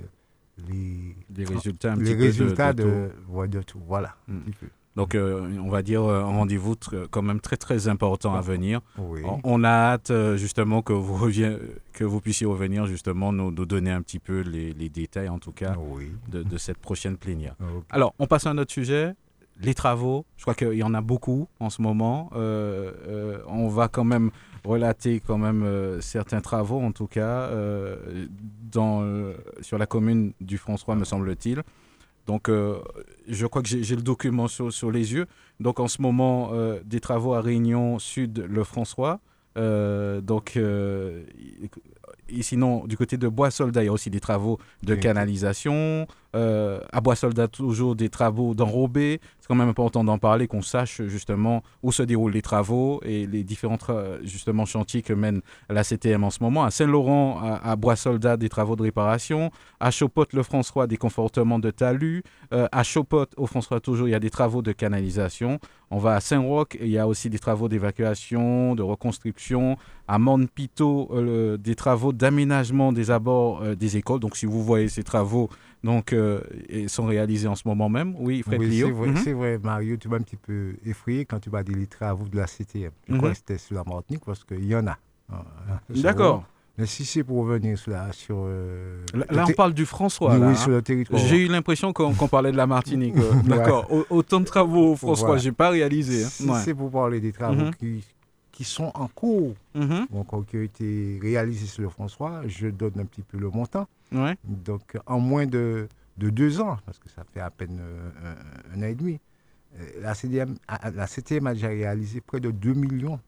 les, résultats un les petit peu de- résultats de de, tout. ouais, de tout. Voilà. Mm. un petit peu. Donc euh, on va dire euh, un rendez-vous quand même très très important à venir. Oui. On, on a hâte euh, justement que vous, que vous puissiez revenir justement nous, nous donner un petit peu les, les détails en tout cas Oui. de, de cette prochaine plénière. Alors, on passe à un autre sujet, les travaux. Je crois qu'il y en a beaucoup en ce moment. Euh, euh, on va quand même relater quand même euh, certains travaux, en tout cas, dans, sur la commune du François, me semble-t-il. Donc, je crois que j'ai le document sur, sur les yeux. Donc, en ce moment, des travaux à Réunion Sud, le François. Donc, et sinon, du côté de Bois-Soldat, il y a aussi des travaux de canalisation. Euh, à Bois-Soldat, toujours des travaux d'enrobé. C'est quand même important d'en parler, qu'on sache justement où se déroulent les travaux et les différents tra- justement chantiers que mène la CTM en ce moment. À Saint-Laurent, à, à Bois-Soldat, des travaux de réparation. À Chopot-le-François, des confortements de talus. Euh, à Chopot, au François, toujours, il y a des travaux de canalisation. On va à Saint-Roch, il y a aussi des travaux d'évacuation, de reconstruction. À euh, le- des travaux d'aménagement des abords euh, des écoles. Donc, si vous voyez ces travaux, donc, euh, et sont réalisés en ce moment même. Oui, Fred Oui, Lio. c'est vrai, Mhm. c'est vrai, Mario, tu m'as un petit peu effrayé quand tu m'as dit les travaux de la CTM. Je crois Mhm. que c'était sur la Martinique parce qu'il y en a. sur- D'accord. Mais si c'est pour revenir sur la. Sur, euh, Là, on parle du François. oui, là, oui, hein. sur le territoire. J'ai eu l'impression qu'on qu'on parlait de la Martinique. euh, D'accord. Au- Autant de travaux, François, Voilà. j'ai pas réalisé. hein. Si Ouais. c'est pour parler des travaux Mhm. qui, qui sont en cours, Mhm. donc, qui ont été réalisés sur le François, je donne un petit peu le montant. Ouais. Donc, en moins de, de deux ans, parce que ça fait à peine euh, un, un an et demi, euh, la, CDM, la CTM a déjà réalisé près de 2 millions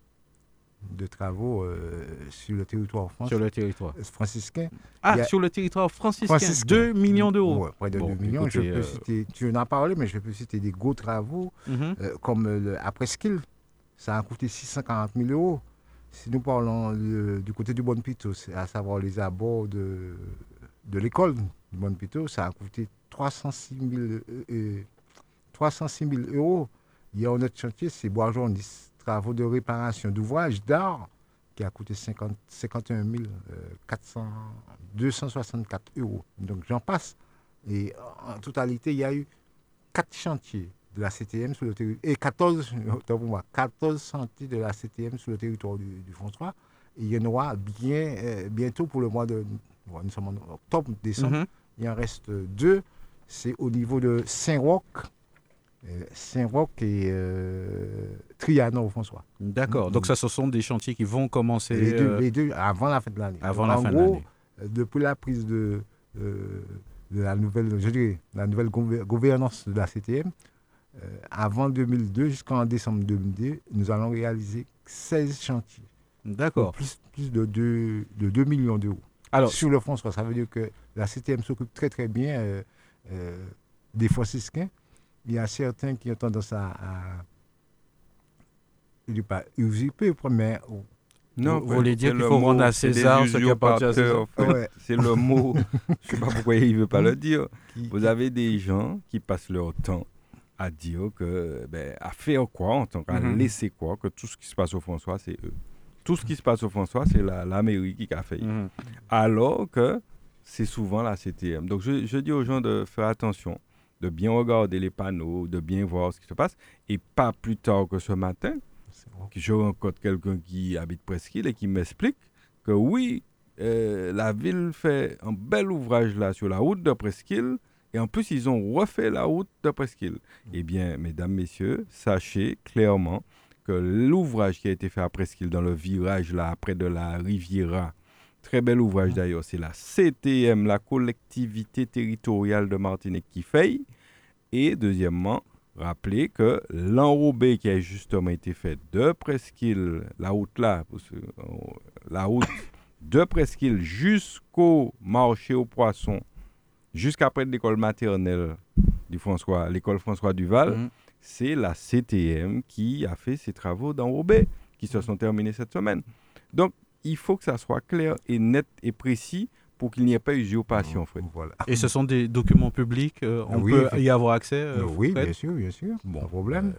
de travaux euh, sur le territoire français. Sur le territoire. franciscain. Ah, a- sur le territoire franciscain. Franciscain. 2 millions d'euros. Ouais, près de Bon, 2 millions. écoutez, je peux euh, citer, tu en as parlé, mais je peux citer des gros travaux Mhm. euh, comme le, à Presqu'île. Ça a coûté 640 000 euros. Si nous parlons du côté du Bon Pito, à savoir les abords de, de l'école du Bon Pito, ça a coûté 306 000, euh, euh, 306 000 euros. Il y a un autre chantier, c'est Bois travaux de réparation d'ouvrages d'art qui a coûté 50, 51 000, euh, 400, 264 euros. Donc j'en passe. Et en totalité, il y a eu quatre chantiers de la CTM sur le territoire, et 14, autant pour moi, 14 chantiers de la CTM sur le territoire du, du François. Et il y en aura bien, euh, bientôt pour le mois de. nous sommes en octobre, décembre. Mhm. Il en reste deux. C'est au niveau de Saint-Roch, euh, Saint-Roch et euh, Trianon au François. D'accord. Donc, ça, ce sont des chantiers qui vont commencer Les deux, euh, les deux avant la fin de l'année. avant Donc, la en fin de gros, l'année. euh, depuis la prise de, euh, de la nouvelle, je dirais, la nouvelle gouver- gouvernance de la CTM, avant 2002 jusqu'en décembre 2002, nous allons réaliser 16 chantiers. D'accord. Plus, plus de 2, de 2 millions d'euros. Alors, Sur le François, ça veut dire que la CTM s'occupe très très bien euh, euh, des franciscains. Il y a certains qui ont tendance à, à je dis pas usurper, mais Non, Vous voulez c'est dire qu'il le faut mot, rendre à César ce qui appartient à César. en fait. Ouais. C'est le mot. Je sais pas pourquoi il veut pas le dire. qui, Vous avez des gens qui passent leur temps à dire que, ben, à faire quoi, en tant qu'à Mhm. laisser quoi, que tout ce qui se passe au François, c'est eux. Tout ce qui se passe au François, c'est la, la mairie qui a fait. mhm. Alors que c'est souvent la CTM. Donc je, je dis aux gens de faire attention, de bien regarder les panneaux, de bien voir ce qui se passe. Et pas plus tard que ce matin, que je rencontre quelqu'un qui habite Presqu'île et qui m'explique que oui, euh, la ville fait un bel ouvrage là sur la route de Presqu'île et en plus ils ont refait la route de Presqu'île. Eh bien, mesdames, messieurs, sachez clairement que l'ouvrage qui a été fait à Presqu'île dans le virage là, près de la Riviera, très bel ouvrage d'ailleurs, c'est la CTM, la collectivité territoriale de Martinique qui fait. Et deuxièmement, rappelez que l'enrobé qui a justement été fait de Presqu'île, la route là, euh, la route de Presqu'île jusqu'au marché aux poissons, jusqu'après l'école maternelle du François, l'école François Duval, Mhm. c'est la CTM qui a fait ces travaux d'enrobé qui se sont terminés cette semaine. Donc, il faut que ça soit clair et net et précis pour qu'il n'y ait pas usurpation, Fred. Voilà. Et ce sont des documents publics. euh, on Oui, peut y avoir accès. euh, oui, Fred? bien sûr, bien sûr. Bon, Pas de problème.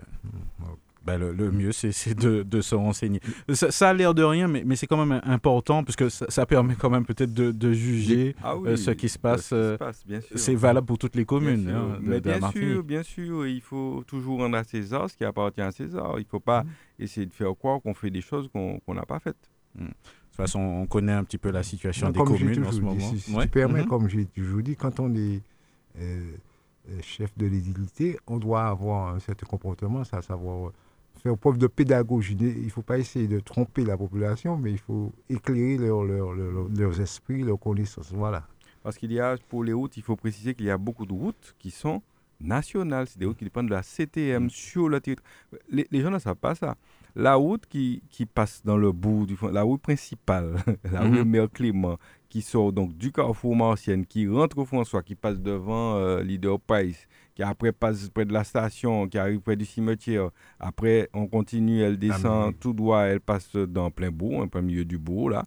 Ben, le, le mieux, c'est de, de se renseigner. Ça, ça a l'air de rien, mais, mais c'est quand même important, puisque ça, ça permet quand même peut-être de, de juger. Ah euh, ce qui se passe, ce euh, sûr. C'est valable pour toutes les communes Bien sûr. hein, de, Mais bien sûr, bien sûr, il faut toujours rendre à César ce qui appartient à César. Il ne faut pas essayer de faire croire qu'on fait des choses qu'on n'a pas faites. De toute façon, on connaît un petit peu la situation Non, des communes en ce dit, moment. Si, si Ouais. tu permets, Mhm. comme j'ai toujours dit, quand on est euh, chef de l'édilité, on doit avoir un certain comportement, ça, savoir euh, faire preuve de pédagogie. Il ne faut pas essayer de tromper la population, mais il faut éclairer leur, leur- leur- leurs esprits, leurs connaissances. Voilà. Parce qu'il y a, pour les routes, il faut préciser qu'il y a beaucoup de routes qui sont nationales. C'est des routes qui dépendent de la CTM sur le territoire. Les, les gens ne savent pas ça. La route qui, qui passe dans le bout du fond, la route principale, la rue Mère Clément, qui sort donc du carrefour Martienne, qui rentre au François, qui passe devant euh, Leader Price, qui après passe près de la station, qui arrive près du cimetière. Après, on continue, elle descend oui. tout droit, elle passe dans plein bourg, en plein milieu du bourg, là.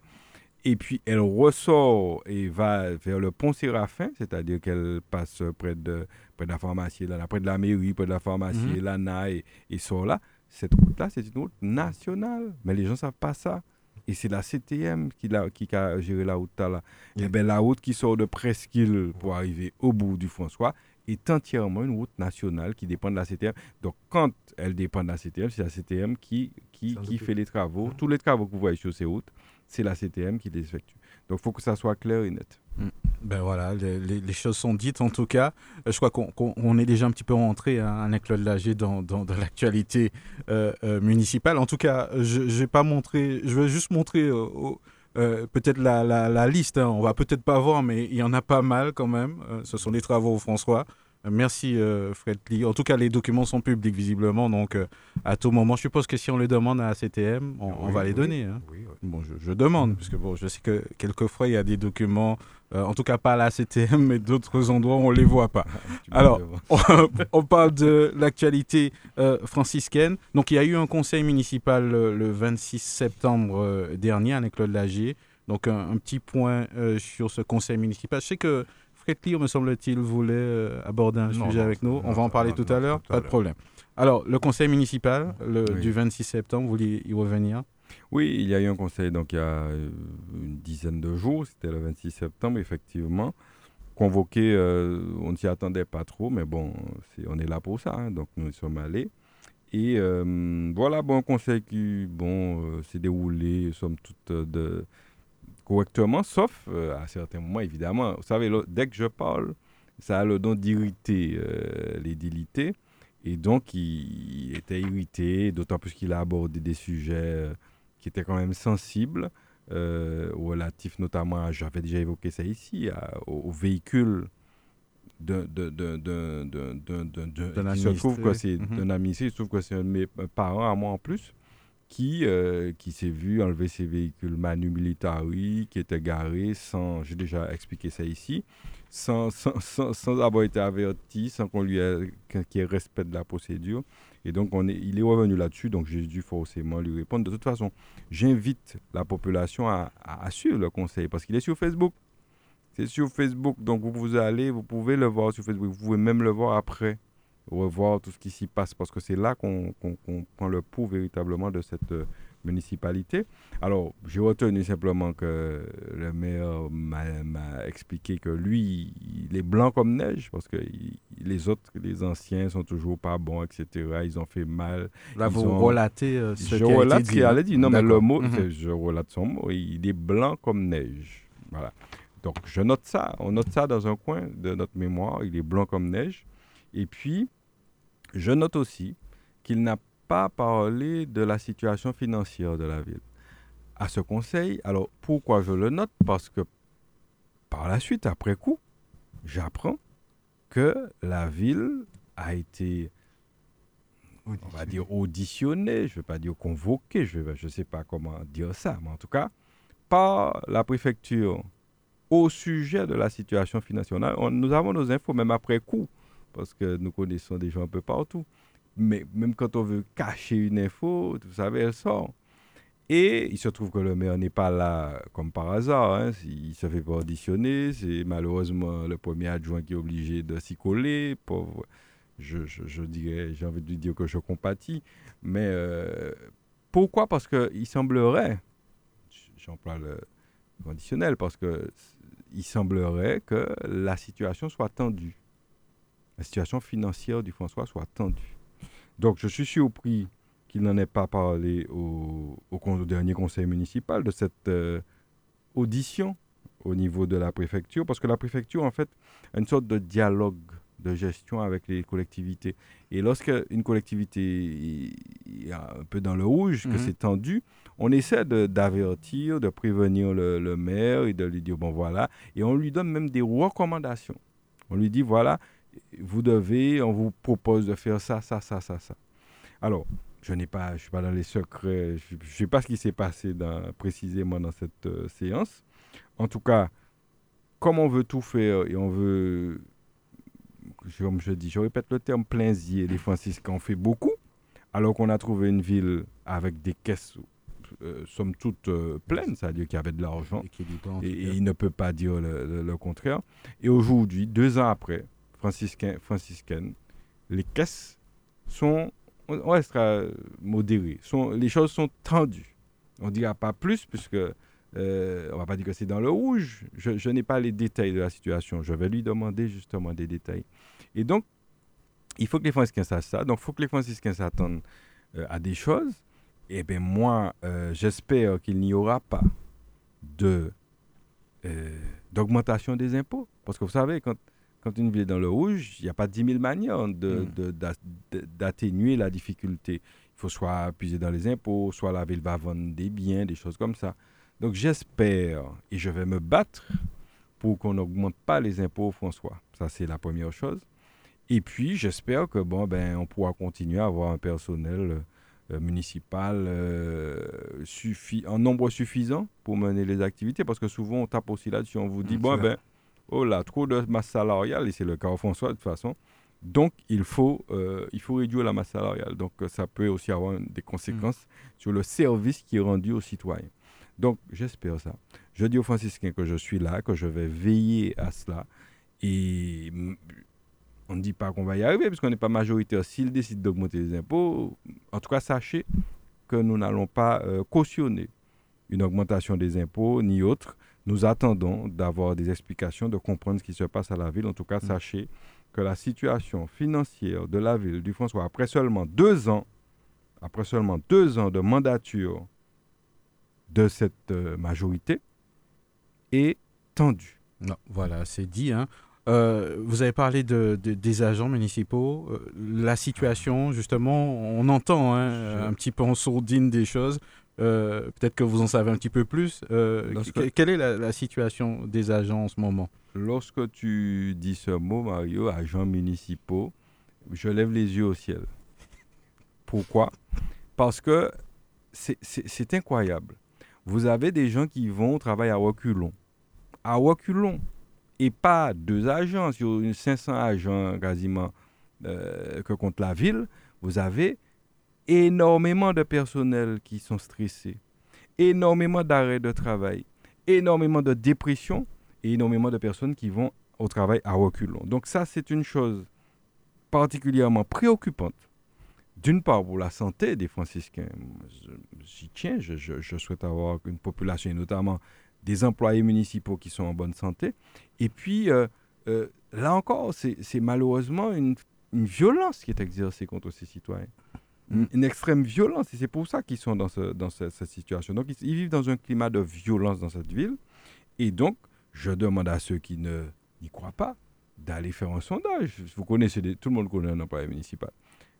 Et puis elle ressort et va vers le pont Séraphin, c'est-à-dire qu'elle passe près de, près de la pharmacie, là, près de la mairie, près de la pharmacie, l'ANA et, et sort là. Cette route-là, c'est une route nationale. Mais les gens ne savent pas ça. et c'est la CTM qui, l'a- qui a géré la route là. Et bien la route qui sort de Presqu'île pour arriver au bout du François est entièrement une route nationale qui dépend de la CTM. Donc quand elle dépend de la CTM, c'est la CTM qui, qui, qui fait les travaux. Tous les travaux que vous voyez sur ces routes, c'est la CTM qui les effectue. Donc il faut que ça soit clair et net. Ben voilà, les, les- les choses sont dites en tout cas. Euh, je crois qu'on on est déjà un petit peu rentré, hein, Alain-Claude Lager, dans, dans, dans l'actualité euh, euh, municipale. En tout cas, je ne vais pas montrer, je vais juste montrer euh, au- euh, peut-être la, la, liste. hein. On va peut-être pas voir, mais il y en a pas mal quand même. Euh, ce sont les travaux François. Euh, Merci euh, Fred Lee. En tout cas, les documents sont publics visiblement, donc euh, à tout moment, je suppose que si on les demande à la CTM, on, va les oui, donner. hein. oui. Bon, je, je demande, puisque bon, je sais que quelquefois il y a des documents, euh, en tout cas pas à la CTM, mais d'autres endroits on les voit pas. Alors, on, on parle de l'actualité franciscaine. Donc il y a eu un conseil municipal le 26 septembre dernier avec Claude Lagier. Donc un, un petit point sur ce conseil municipal. Je sais que Me semble-t-il, voulait euh, aborder un Non, sujet non, avec nous. On va en parler tout à l'heure, pas de problème. Alors, le conseil municipal le, Oui. du 26 septembre, vous voulez y revenir? Oui, il y a eu un conseil donc il y a euh, une dizaine de jours, c'était le 26 septembre effectivement. Convoqué, euh, on ne s'y attendait pas trop, mais bon, on est là pour ça, hein, donc nous y sommes allés. Et euh, voilà, bon, un conseil qui, bon, euh, s'est déroulé, somme toute, de, correctement, sauf euh, à certains moments, évidemment. Vous savez, dès que je parle, ça a le don d'irriter euh, les délités. Et donc, il, il était irrité, d'autant plus qu'il a abordé des sujets euh, qui étaient quand même sensibles, relatifs notamment, à- j'avais déjà évoqué ça ici, à- aux, aux véhicules d'un qui se trouve que administré. c'est d'un administré, il se trouve que c'est un de mes parents à moi en plus, qui, euh, qui s'est vu enlever ses véhicules Manu Militari, qui étaient garés sans, j'ai déjà expliqué ça ici, sans, sans, sans, sans avoir été averti, sans qu'on lui ait, qu'il ait la procédure. Et donc, on est, il est revenu là-dessus, donc j'ai dû forcément lui répondre. De toute façon, j'invite la population à, suivre le conseil, parce qu'il est sur Facebook. C'est sur Facebook, donc vous, vous allez, vous pouvez le voir sur Facebook, vous pouvez même le voir après, revoir tout ce qui s'y passe, parce que c'est là qu'on prend le pouls véritablement de cette euh, municipalité. Alors, j'ai retenu simplement que le maire m'a expliqué que lui, il est blanc comme neige, parce que il- les autres, les anciens, sont toujours pas bons, etc. Ils ont fait mal. Là, Ils vous ont- relatez euh, ce je relate ce qu'il allait dire. Non, mais le mot, Mhm. je relate son mot. Il est blanc comme neige. Voilà. Donc, je note ça. On note ça dans un coin de notre mémoire. Il est blanc comme neige. Et puis, je note aussi qu'il n'a pas parlé de la situation financière de la ville. À ce conseil, alors pourquoi je le note? Parce que par la suite, après coup, j'apprends que la ville a été on va dire auditionné, je ne vais pas dire convoqué, je ne sais pas comment dire ça, mais en tout cas, par la préfecture au sujet de la situation financière. On- nous avons nos infos même après coup, parce que nous connaissons des gens un peu partout. Mais même quand on veut cacher une info, vous savez, elle sort. Et il se trouve que le maire n'est pas là comme par hasard. hein. Il se fait pas auditionner. C'est malheureusement le premier adjoint qui est obligé de s'y coller. Pauvre. Je, dirais, j'ai envie de lui dire que je compatis. Mais euh, pourquoi? Parce qu'il semblerait, j'emploie le conditionnel, parce que il semblerait que la situation soit tendue. La situation financière du François soit tendue. Donc je suis surpris qu'il n'en ait pas parlé au, au, con- au dernier conseil municipal de cette euh, audition au niveau de la préfecture, parce que la préfecture, en fait, a une sorte de dialogue de gestion avec les collectivités. Et lorsque une collectivité est un peu dans le rouge, que Mhm. c'est tendu, on essaie de- d'avertir, de, prévenir le, le maire et de lui dire, bon voilà, et on lui donne même des recommandations. On lui dit, voilà, vous devez, on vous propose de faire ça, ça, ça, ça, ça. Alors, je n'ai pas, je suis pas dans les secrets, je ne sais pas ce qui s'est passé dans- précisément dans cette euh, séance. En tout cas, comme on veut tout faire et on veut, comme je dis, je répète le terme plaisier, les franciscains ont fait beaucoup, alors qu'on a trouvé une ville avec des caisses, euh, somme toute, euh, pleines, c'est-à-dire qu'il y avait de l'argent. Et, et il ne peut pas dire le, le- le contraire. Et aujourd'hui, deux ans après, franciscain, franciscaine, les caisses sont, on restera modérées, sont, les choses sont tendues. On ne dira pas plus, puisque euh, on ne va pas dire que c'est dans le rouge. Je, n'ai pas les détails de la situation. Je vais lui demander justement des détails. Et donc, il faut que les franciscains sachent ça. Donc, il faut que les franciscains s'attendent euh, à des choses. Et bien, moi, euh, j'espère qu'il n'y aura pas de d'augmentation des impôts. Parce que vous savez, quand, quand une ville est dans le rouge, il n'y a pas 10 000 manières de- Mm. de- d'atténuer la difficulté. Il faut soit puiser dans les impôts, soit la ville va vendre des biens, des choses comme ça. Donc j'espère, et je vais me battre pour qu'on n'augmente pas les impôts, François. Ça, c'est la première chose. Et puis, j'espère que, bon, ben, on pourra continuer à avoir un personnel euh, municipal euh, suffi- en nombre suffisant pour mener les activités. Parce que souvent, on tape aussi là-dessus. On vous dit, bon, ben, oh là, trop de masse salariale, et c'est le cas au François, de toute façon. Donc, il faut, euh, il faut réduire la masse salariale. Donc, euh, ça peut aussi avoir des conséquences sur le service qui est rendu aux citoyens. Donc, j'espère ça. Je dis aux franciscains que je suis là, que je vais veiller à cela. Et mm, on ne dit pas qu'on va y arriver, parce qu'on n'est pas majoritaire. S'ils décident d'augmenter les impôts, en tout cas, sachez que nous n'allons pas euh, cautionner une augmentation des impôts ni autre. Nous attendons d'avoir des explications, de comprendre ce qui se passe à la ville. En tout cas, sachez que la situation financière de la ville du François, après seulement deux ans, après seulement deux ans de mandature de cette euh, majorité, est tendue. Non, voilà, c'est dit. hein. Euh, vous avez parlé de, de- des agents municipaux. Euh, la situation, justement, on entend hein, un petit peu en sourdine des choses. Euh, Peut-être que vous en savez un petit peu plus. Euh, Lorsque- quelle est la, la situation des agents en ce moment? Lorsque tu dis ce mot, Mario, agents municipaux, je lève les yeux au ciel. Pourquoi? Parce que c'est- incroyable. Vous avez des gens qui vont travailler à reculons. À reculons. Et pas deux agents, sur une 500 agents quasiment euh, que compte la ville, vous avez énormément de personnel qui sont stressés, énormément d'arrêts de travail, énormément de dépression et énormément de personnes qui vont au travail à reculons. Donc ça, c'est une chose particulièrement préoccupante. D'une part, pour la santé des franciscains, j'y tiens, je, souhaite avoir une population, et notamment des employés municipaux qui sont en bonne santé. Et puis, euh, euh, là encore, c'est c'est malheureusement une, une violence qui est exercée contre ces citoyens. Une, une extrême violence, et c'est pour ça qu'ils sont dans, ce- dans ce- cette situation. Donc, ils, vivent dans un climat de violence dans cette ville. Et donc, je demande à ceux qui ne n'y croient pas d'aller faire un sondage. Vous connaissez, tout le monde connaît un employé municipal.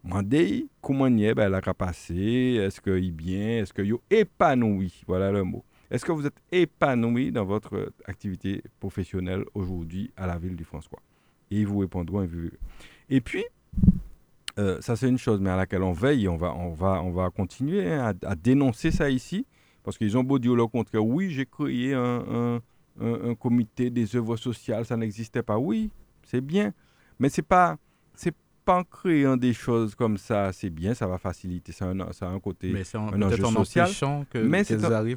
Mandez comment il est, ben, la capacité, est-ce qu'il est bien, est-ce qu'il est épanoui, voilà le mot. Est-ce que vous êtes épanoui dans votre activité professionnelle aujourd'hui à la ville du François? Et ils vous répondront. Et puis, euh, ça c'est une chose, mais à laquelle on veille, on va, on va, on va continuer hein, à, à dénoncer ça ici, parce qu'ils ont beau dire le contraire. Oui, j'ai créé un, un- un- un comité des œuvres sociales, ça n'existait pas. Oui, c'est bien, mais c'est pas, c'est pas en créant des choses comme ça, c'est bien, ça va faciliter, ça a un, ça a un côté. Mais c'est en- un enjeu en social. que- Mais c'est.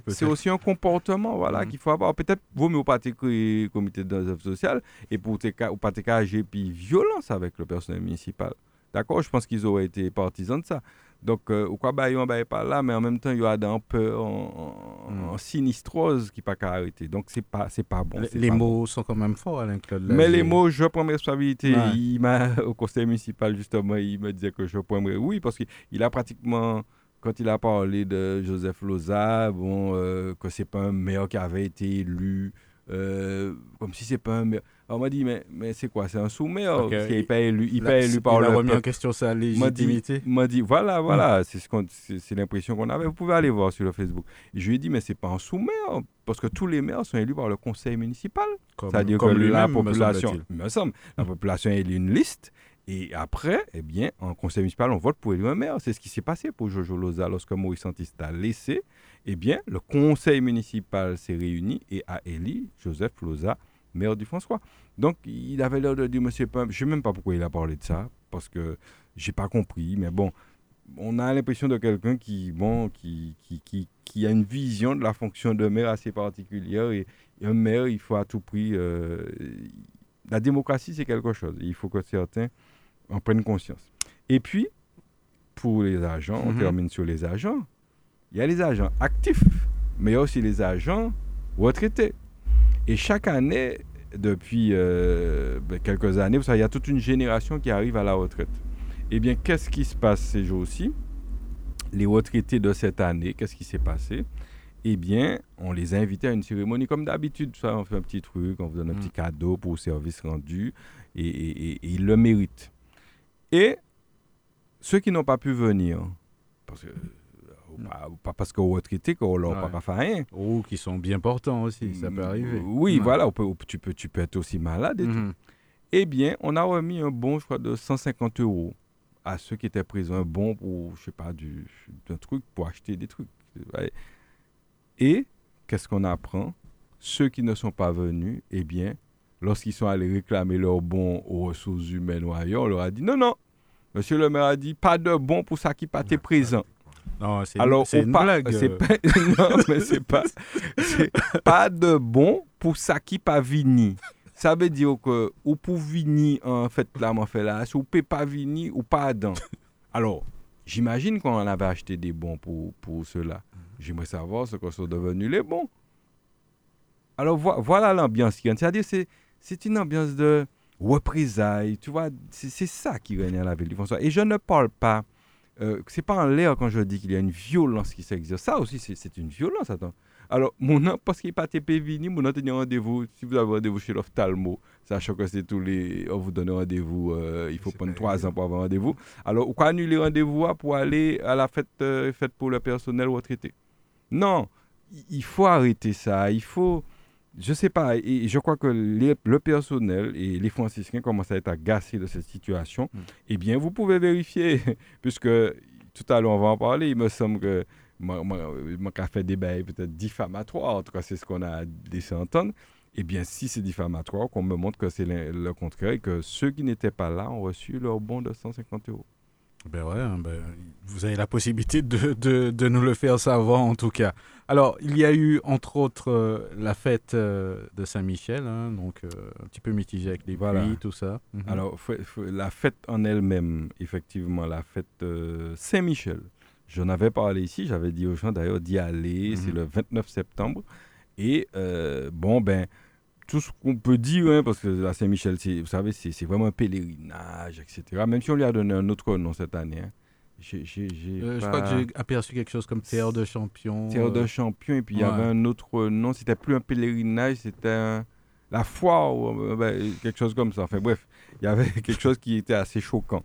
C'est aussi un comportement voilà, Mhm. qu'il faut avoir. Peut-être vaut mieux pas créer comité des œuvres sociales et pour ou pas te agir puis violence avec le personnel municipal. D'accord Je pense qu'ils auraient été partisans de ça. Donc, euh, ou quoi, bah, ils ont bah, pas là, mais en même temps, il y a un peu en, en- Mhm. en sinistrose qui pas qu'à arrêter. Donc, c'est pas, c'est pas bon. Les, pas mots sont quand même forts, Alain Claude. Mais les mots, je prends mes responsabilités. Ouais. Il m'a, au conseil municipal, justement, il me disait que je prendrais. Oui, parce qu'il a pratiquement, quand il a parlé de Joseph Loza, bon, euh, que c'est pas un maire qui avait été élu, euh, comme si c'est pas un maire. On m'a dit, mais, mais c'est quoi? C'est un sous-maire Ok. Parce qu'il n'est pas élu, il Là, pas élu par il le remis en question sa légitimité. m'a dit, voilà, voilà, c'est l'impression qu'on avait. Vous pouvez aller voir sur le Facebook. Je lui ai dit, mais c'est pas un sous-maire, parce que tous les maires sont élus par le conseil municipal. C'est-à-dire que la me population, me semble, la population élit une liste. Et après, eh bien, en conseil municipal, on vote pour élire un maire. C'est ce qui s'est passé pour Jojo Loza lorsque Maurice Santiste a laissé. Eh bien, le conseil municipal s'est réuni et a élu Joseph Loza maire du François. Donc, il avait l'air de dire, monsieur je ne sais même pas pourquoi il a parlé de ça, parce que j'ai pas compris, mais bon, on a l'impression de quelqu'un qui, bon, qui, qui, qui, qui a une vision de la fonction de maire assez particulière, et, et un maire, il faut à tout prix, euh, la démocratie, c'est quelque chose, il faut que certains en prennent conscience. Et puis, pour les agents, on Mhm. termine sur les agents, il y a les agents actifs, mais il y a aussi les agents retraités. Et chaque année, depuis euh, ben, quelques années, vous savez, il y a toute une génération qui arrive à la retraite. Eh bien, qu'est-ce qui se passe ces jours-ci? Les retraités de cette année, qu'est-ce qui s'est passé? Eh bien, on les a invités à une cérémonie comme d'habitude. Ça, on fait un petit truc, on vous donne un Mm. petit cadeau pour le service rendu, et, et- et- et ils le méritent. Et ceux qui n'ont pas pu venir, parce que, ou pas, parce qu'on retraité qu'on leur Ouais. pas fait rien. Ou qui sont bien portants aussi, ça peut arriver. Oui, Ouais. voilà, on peut- tu, peux, tu peux être aussi malade et tout. Mhm. Eh bien, on a remis un bon, je crois, de 150 euros à ceux qui étaient présents. Un bon pour, je sais pas, du, d'un truc pour acheter des trucs. Et qu'est-ce qu'on apprend? Ceux qui ne sont pas venus, eh bien, lorsqu'ils sont allés réclamer leur bon aux ressources humaines ou ailleurs, on leur a dit non, non. Monsieur le maire a dit pas de bon pour ça qui pas été présent. Non, c'est Alors, c'est une pas- blague. c'est pas- non, mais c'est pas, c'est pas de bon pour ça qui pas vini. Ça veut dire que ou pour vini en fait là, m'en fait là, ou peut pas vini ou pas dedans. Alors, j'imagine qu'on avait acheté des bons pour, pour cela. J'aimerais savoir ce que sont devenus les bons. Alors vo- voilà l'ambiance qui gagne. C'est-à-dire c'est c'est une ambiance de représailles. Tu vois, c'est c'est ça qui règne à la ville du François. Et je ne parle pas euh, c'est pas en l'air quand je dis qu'il y a une violence qui s'exerce. Ça aussi, c'est- une violence. Attends. Alors, mon nom, parce qu'il n'est pas TP Vini, mon nom tenir rendez-vous. Si vous avez rendez-vous chez l'ophtalmo, sachant que c'est tous les. On vous donne rendez-vous, euh, il faut prendre trois ans pour avoir rendez-vous. Alors, ou quoi annuler rendez-vous hein, pour aller à la fête euh, faite pour le personnel retraité Non, il faut arrêter ça. Il faut. Je sais pas, et je crois que les- le personnel et les franciscains commencent à être agacés de cette situation. Mm. Eh bien, vous pouvez vérifier, puisque tout à l'heure on va en parler. Il me semble que a fait des bails peut-être diffamatoires, en tout cas c'est ce qu'on a laissé entendre. Eh bien, si c'est diffamatoire, qu'on me montre que c'est le, le contraire et que ceux qui n'étaient pas là ont reçu leur bon de 150 euros. Ben ouais, hein, ben, vous avez la possibilité de, de, de nous le faire savoir en tout cas. Alors, il y a eu entre autres euh, la fête euh, de Saint-Michel, hein, donc euh, un petit peu mitigé avec les Voilà. pluies, tout ça. Mhm. Alors, la fête en elle-même, effectivement, la fête Saint-Michel. J'en avais parlé ici, j'avais dit aux gens d'ailleurs d'y aller, c'est Mhm. le 29 septembre. Et bon, ben, tout ce qu'on peut dire, hein, parce que la Saint-Michel, c'est- vous savez, c'est c'est vraiment un pèlerinage, etc. Même si on lui a donné un autre nom cette année. hein. Euh, je crois que j'ai aperçu quelque chose comme terre de champion. Terre de champion, et puis il y avait un autre nom, c'était plus un pèlerinage, c'était un- la foire, ou, euh, ben, quelque chose comme ça. Enfin bref, il y avait quelque chose qui était assez choquant.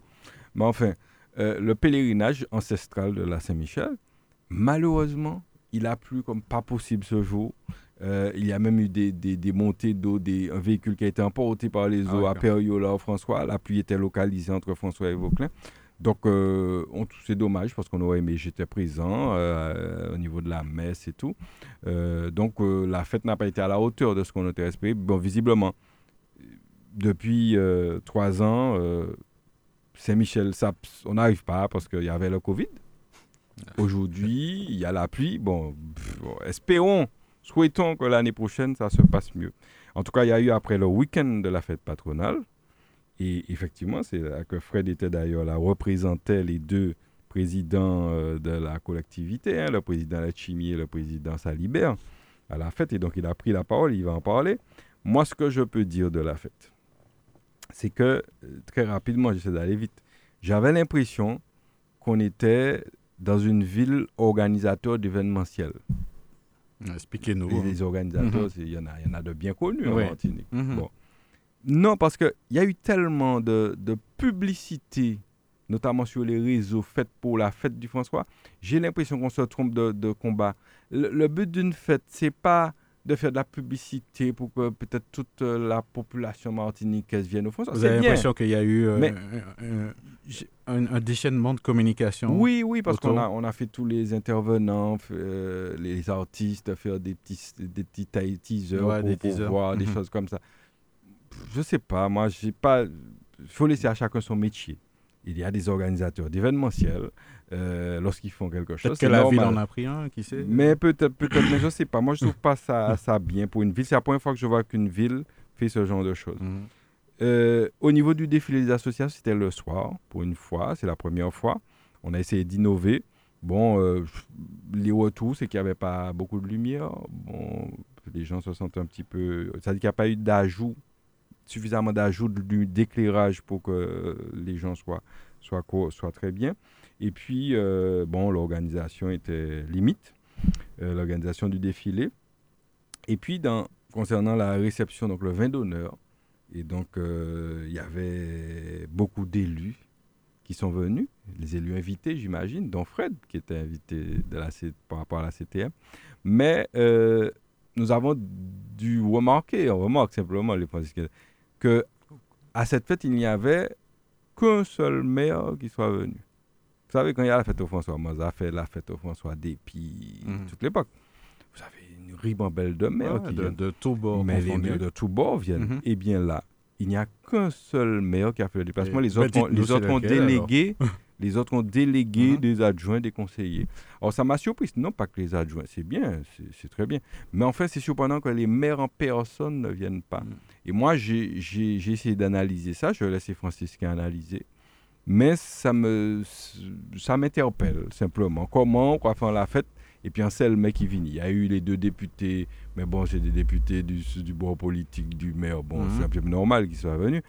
Mais enfin, euh, le pèlerinage ancestral de la Saint-Michel, malheureusement, il a plu comme pas possible ce jour. Euh, il y a même eu des, des, des montées d'eau, des, un véhicule qui a été emporté par les Ah eaux ouais, à quand Périola, François. La pluie était localisée entre François et Vauclin. Donc, euh, c'est dommage parce qu'on aurait aimé, j'étais présent euh, au niveau de la messe et tout. Euh, donc, euh, la fête n'a pas été à la hauteur de ce qu'on était espéré. Bon, visiblement, depuis euh, trois ans, euh, Saint-Michel, ça- on n'arrive pas parce qu'il y avait le Covid. Aujourd'hui, il y a la pluie. Bon, pff, bon, espérons, souhaitons que l'année prochaine, ça se passe mieux. En tout cas, il y a eu après le week-end de la fête patronale. Et effectivement, c'est là que Fred était d'ailleurs là, représentait les deux présidents euh, de la collectivité, hein, le président Lachimi et le président Salibert, à la fête. Et donc, il a pris la parole, il va en parler. Moi, ce que je peux dire de la fête, c'est que, euh, très rapidement, j'essaie d'aller vite, j'avais l'impression qu'on était dans une ville organisateur d'événementiel. Expliquez-nous. Les, hein. les organisateurs, Mhm. il y, en y en a de bien connus en Oui. Martinique. Mhm. Bon. Non, parce qu'il y a eu tellement de, de publicité, notamment sur les réseaux, faites pour la fête du François. J'ai l'impression qu'on se trompe de, de combat. Le, le but d'une fête, c'est pas de faire de la publicité pour que peut-être toute euh, la population martiniquaise vienne au François. Vous avez l'impression qu'il y a eu euh, Mais- un, un- un déchaînement de communication Oui, oui, parce qu'on a, on a fait tous les intervenants, euh, les artistes, faire des petits, des petits teasers Ouais, pour, des pour teasers. des Mhm. choses comme ça. Je sais pas, moi, j'ai pas. Il faut laisser à chacun son métier. Il y a des organisateurs d'événementiels euh, lorsqu'ils font quelque chose. Peut-être que la ville en a pris un, qui sait Mais peut-être, peut-être, mais je sais pas. Moi, je trouve pas ça, ça bien pour une ville. C'est la première fois que je vois qu'une ville fait ce genre de choses. Mhm. Euh, au niveau du défilé des associations, c'était le soir, pour une fois, c'est la première fois. On a essayé d'innover. Bon, euh, les retours, c'est qu'il n'y avait pas beaucoup de lumière. Bon, les gens se sentent un petit peu. C'est-à-dire qu'il n'y a pas eu d'ajout, suffisamment d'ajout de- d'éclairage pour que les gens soient, soient, très bien. Et puis, euh, bon, l'organisation était limite, euh, l'organisation du défilé. Et puis, concernant la réception, donc le vin d'honneur, et donc euh, il y avait beaucoup d'élus qui sont venus, les élus invités, j'imagine, dont Fred, qui était invité de la par rapport à la CTM. Mais euh, nous avons dû remarquer, on remarque simplement les franciscains, que à cette fête, il n'y avait qu'un seul maire qui soit venu. Vous savez, quand il y a la fête au François Maza, fait la fête au François Dépit, Mhm. toute l'époque, vous avez une ribambelle de maires qui de, viennent. de tous bords Mais les maires de tous bords viennent. Mhm. Eh bien là, il n'y a qu'un seul maire qui a fait le déplacement. Et- Les bah, autres, ont, les autres ont délégué, les autres ont délégué Mhm. des adjoints, des conseillers. Alors ça m'a surpris. Non pas que les adjoints, c'est bien, c'est- très bien. Mais en fait, c'est surprenant que les maires en personne ne viennent pas. Mhm. Et moi, j'ai essayé d'analyser ça. Je vais laisser Franciscain analyser. Mais ça me ça m'interpelle simplement. Comment on va faire la fête? Et puis mec qui vient. Il y a eu les deux députés, mais bon, c'est des députés du, du bord politique du maire. Bon, Mhm. c'est un peu normal qu'ils soient venus.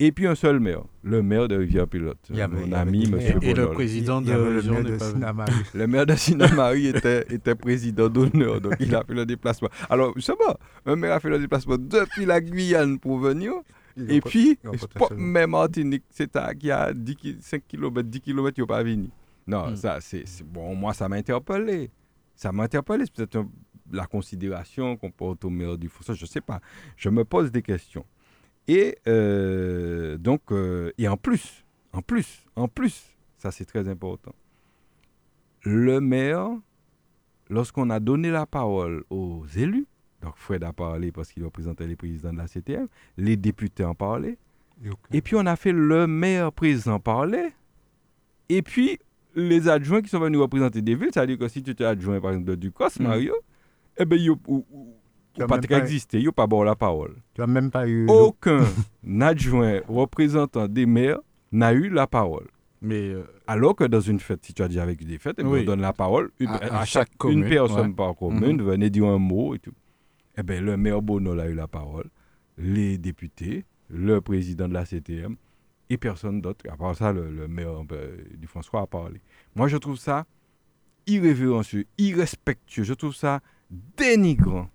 Et puis un seul maire, le maire de Rivière-Pilote, mon y avait ami, monsieur maires. Et le président de le région maire de. Sinamari. Le maire de Sinamari était, était président d'honneur, donc il a fait le déplacement. Alors, va, un maire a fait le déplacement depuis la Guyane pour venir, et puis, même Martinique, c'est à qui a 10 ki- 5 km, 10 km, il n'est pas venu. Non, Mm. ça, c'est, Bon, moi, ça m'a interpellé. Ça m'a interpellé. C'est peut-être la considération qu'on porte au maire du François, je ne sais pas. Je me pose des questions. Et euh, donc, euh, et en plus, en plus, en plus, ça c'est très important. Le maire, lorsqu'on a donné la parole aux élus, donc Fred a parlé parce qu'il représentait les présidents de la CTM, les députés en parlaient, Et aucun- et puis on a fait le maire président parler, et puis les adjoints qui sont venus représenter des villes, c'est-à-dire que si tu étais adjoint par exemple de Ducos, Mm. Mario, eh ben, as n'ont pas même très pas- existé, n'ont pas bon la parole. Tu n'as même pas eu. Aucun adjoint représentant des maires n'a eu la parole. Mais euh, Alors que dans une fête, si tu as déjà vécu des fêtes, eh ben, Oui. on donne la parole une- À- à, à chaque, chaque commune, une personne ouais. par commune, Mhm. venait dire un mot et tout. Eh bien, le maire Bonol a eu la parole, les députés, le président de la CTM et personne d'autre. À part ça, le, le maire euh, du François a parlé. Moi, je trouve ça irrévérencieux, irrespectueux. Je trouve ça dénigrant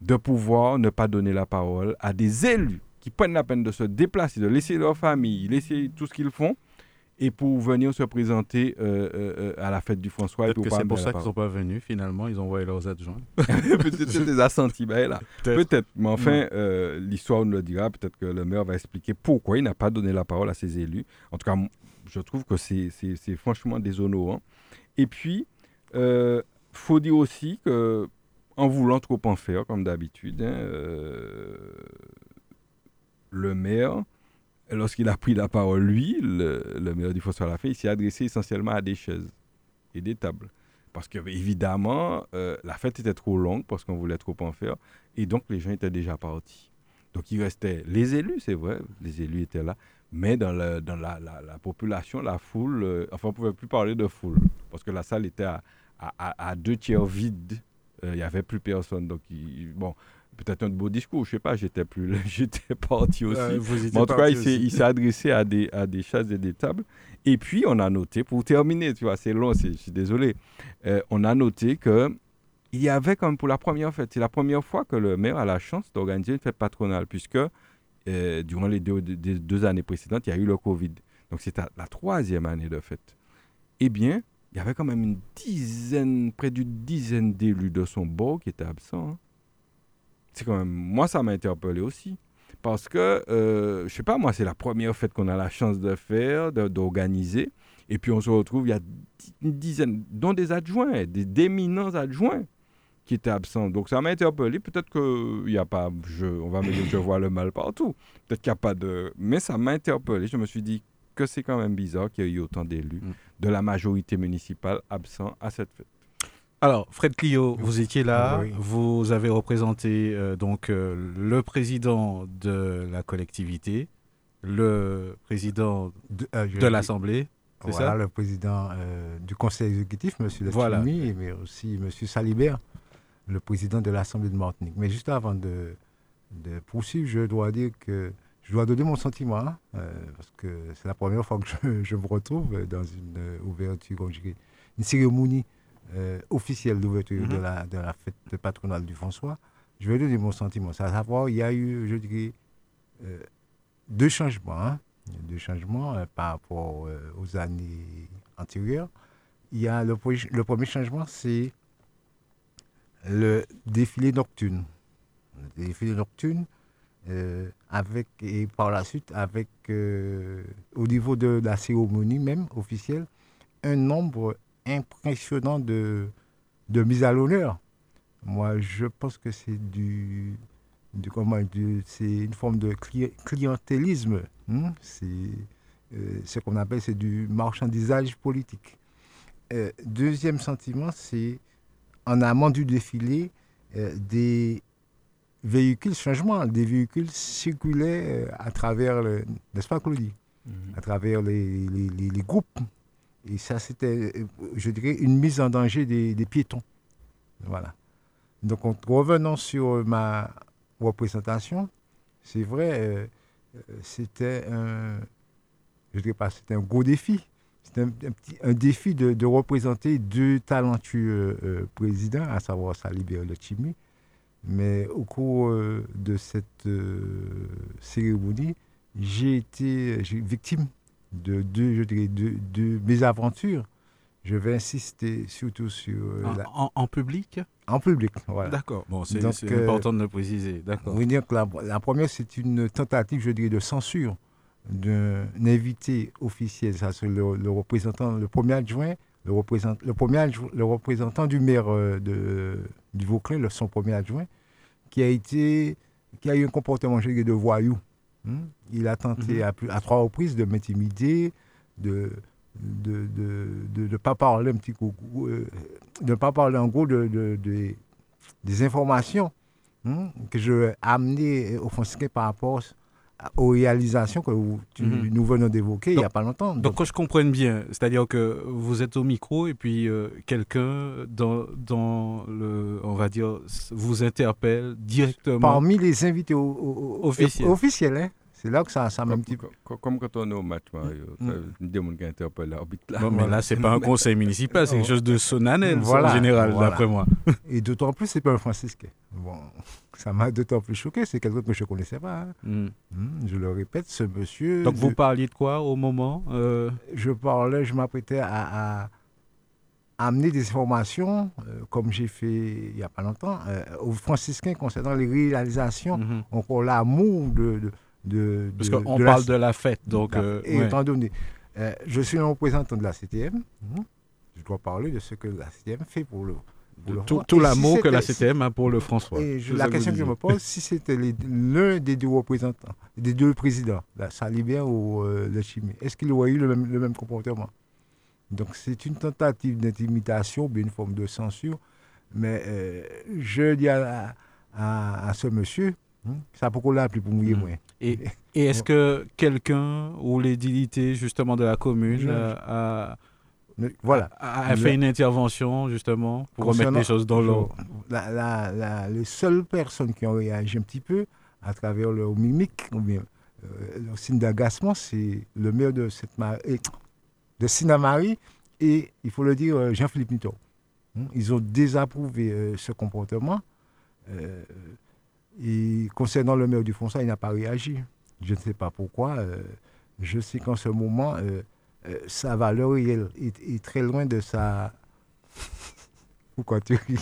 de pouvoir ne pas donner la parole à des élus qui prennent la peine de se déplacer, de laisser leur famille, laisser tout ce qu'ils font, et pour venir se présenter euh, euh, euh, à la fête du François. et peut-être que c'est pour ça qu'ils sont pas venus. Finalement, ils ont envoyé leurs adjoints. Peut-être c'est des assentis, ben là. Peut-être. Mais enfin, euh, l'histoire nous le dira. Peut-être que le maire va expliquer pourquoi il n'a pas donné la parole à ses élus. En tout cas, je trouve que c'est franchement déshonorant. Et puis, il faut dire aussi que, en voulant trop en faire, comme d'habitude, hein, euh, le maire, lorsqu'il a pris la parole, lui, le, maire du François Lafay, il s'est adressé essentiellement à des chaises et des tables. Parce que, évidemment, euh, la fête était trop longue parce qu'on voulait trop en faire. Et donc, les gens étaient déjà partis. Donc, il restait les élus, c'est vrai, les élus étaient là. Mais dans, la, la- la population, la foule, euh, enfin, on ne pouvait plus parler de foule. Parce que la salle était à deux tiers vide. Euh, Il n'y avait plus personne. Donc, il- bon, peut-être un beau discours, je ne sais pas, j'étais plus j'étais parti aussi. Euh, vous étiez Mais en tout cas, il s'est, adressé à des, à des chaises et des tables. Et puis, on a noté, pour terminer, tu vois, c'est long, je suis désolé, Euh, on a noté que il y avait comme pour la première fête, c'est la première fois que le maire a la chance d'organiser une fête patronale, puisque euh, durant les deux, des deux années précédentes, il y a eu le Covid. Donc, c'était la troisième année de fête. Eh bien, il y avait quand même une dizaine, près d'une dizaine d'élus de son bord qui étaient absents. hein. C'est quand même, moi, ça m'a interpellé aussi. Parce que, euh, je sais pas, moi, c'est la première fête qu'on a la chance de faire, d'organiser. Et puis, on se retrouve, il y a une dizaine, dont des adjoints, des d'éminents adjoints qui étaient absents. Donc, ça m'a interpellé. Peut-être qu'il n'y a pas, on va me dire que je vois le mal partout. Peut-être qu'il n'y a pas de. Mais ça m'a interpellé. Je me suis dit que c'est quand même bizarre qu'il y ait eu autant d'élus Mm. de la majorité municipale absents à cette fête. Alors, Fred Clio, vous étiez là, Oui. vous avez représenté euh, donc euh, le président de la collectivité, le président De, ah, de l'Assemblée C'est Voilà, ça le président euh, du conseil exécutif, M. Voilà. Lachimi, mais aussi M. Salibert, le président de l'Assemblée de Martinique. Mais juste avant de, de poursuivre, je dois dire que je dois donner mon sentiment, hein, euh, parce que c'est la première fois que je, je me retrouve dans une euh, ouverture, une cérémonie euh, officielle d'ouverture de, Mhm. la, de la fête patronale du François. Je vais donner mon sentiment. C'est à savoir, il y a eu, je dirais, euh, deux changements. hein. Deux changements euh, par rapport aux années antérieures. Il y a le, pre- le premier changement, c'est le défilé nocturne. Le défilé nocturne, euh, et par la suite, avec, euh, au niveau de la cérémonie même officielle, un nombre impressionnant de, de mises à l'honneur. Moi, je pense que c'est du, comment, c'est une forme de cli- clientélisme. hein. C'est euh, ce qu'on appelle c'est du marchandisage politique. Euh, deuxième sentiment, c'est en amont du défilé, des véhicules, changement, des véhicules circulaient euh, à travers, le- n'est-ce pas Claudie? À travers les, les- les- les groupes. Et ça, c'était, euh, je dirais, une mise en danger des, des piétons. Voilà. Donc, en revenant sur ma représentation, c'est vrai, euh, c'était un, je dirais pas, c'était un gros défi. C'était un, un petit, un défi de, de représenter deux talentueux euh, présidents, à savoir Salibert Lechimi. Mais au cours euh, de cette euh, cérémonie, j'ai été victime de deux, je dirais, deux, deux mésaventures. Je vais insister surtout sur euh, en, la- en- en public? En public. Voilà. D'accord. Bon, c'est euh, important de le préciser. D'accord. Dire que la, la première, c'est une tentative, je dirais, de censure d'un invité officiel. Ça, c'est le, le représentant, le premier adjoint, le, représent- le premier adjoint- le représentant du maire euh, de, du Vauclin, le- son premier adjoint, qui a été, qui a eu un comportement, de voyou. hein. Il a tenté Mhm. à, plus- à trois reprises de m'intimider, de de de, de, de pas parler un petit coup, euh, de pas parler en gros de, de- de- des informations hein, que je amener au franciscain par rapport à- aux réalisations que vous- tu- Mhm. nous venons d'évoquer il n'y a pas longtemps. Donc, Donc, que je comprenne bien, c'est-à-dire que vous êtes au micro et puis euh, quelqu'un dans, dans le, on va dire, vous interpelle directement. parmi les invités au- au- au- Officiels. officiels, hein, c'est là que ça, ça m'a un petit peu. comme- comme quand on est au match, Mario, Mm. une demande qui interpelle l'arbitre là. Non, mais là, c'est pas un conseil municipal, c'est quelque chose de Voilà, en général, voilà. d'après moi. Et d'autant plus, c'est pas un franciscain. Bon, ça m'a d'autant plus choqué, c'est quelqu'un que je ne connaissais pas. hein. Mm. Hum, je le répète, ce monsieur. Donc, vous parliez de quoi au moment euh, je parlais, je m'apprêtais à, à amener des informations, euh, comme j'ai fait il n'y a pas longtemps, euh, aux franciscains concernant les réalisations, mhm. encore l'amour de, de, de, Parce qu'on parle la- de la fête, donc. euh, et ouais. étant donné, euh, je suis un représentant de la CTM, hum, je dois parler de ce que la CTM fait pour le. pour le tout, si l'amour que la CTM a pour le François. et je- C'est la question que je me pose, si c'était l'un des deux représentants, des deux présidents, la Salibert ou euh, le Chimé, est-ce qu'il aurait eu le même, le même comportement? Donc c'est une tentative d'intimidation, bien une forme de censure. Mais euh, je dis à, à- à ce monsieur, hein, ça pourquoi là plus pour mouiller Mhm. moins. Et, et est-ce que quelqu'un ou les dignités justement de la commune euh, a, Voilà. a- fait une intervention justement pour remettre les choses dans l'ordre? La- la- la- les seules personnes qui ont réagi un petit peu à travers leur mimique ou bien euh, leur signe d'agacement, c'est le maire de, cette et, de Sinamari et, il faut le dire, euh, Jean-Philippe Nito. Ils ont désapprouvé euh, ce comportement. euh, et concernant le maire du Fonsa, il n'a pas réagi. Je ne sais pas pourquoi. euh, je sais qu'en ce moment, euh, euh, sa valeur est, est très loin de sa... Pourquoi tu ris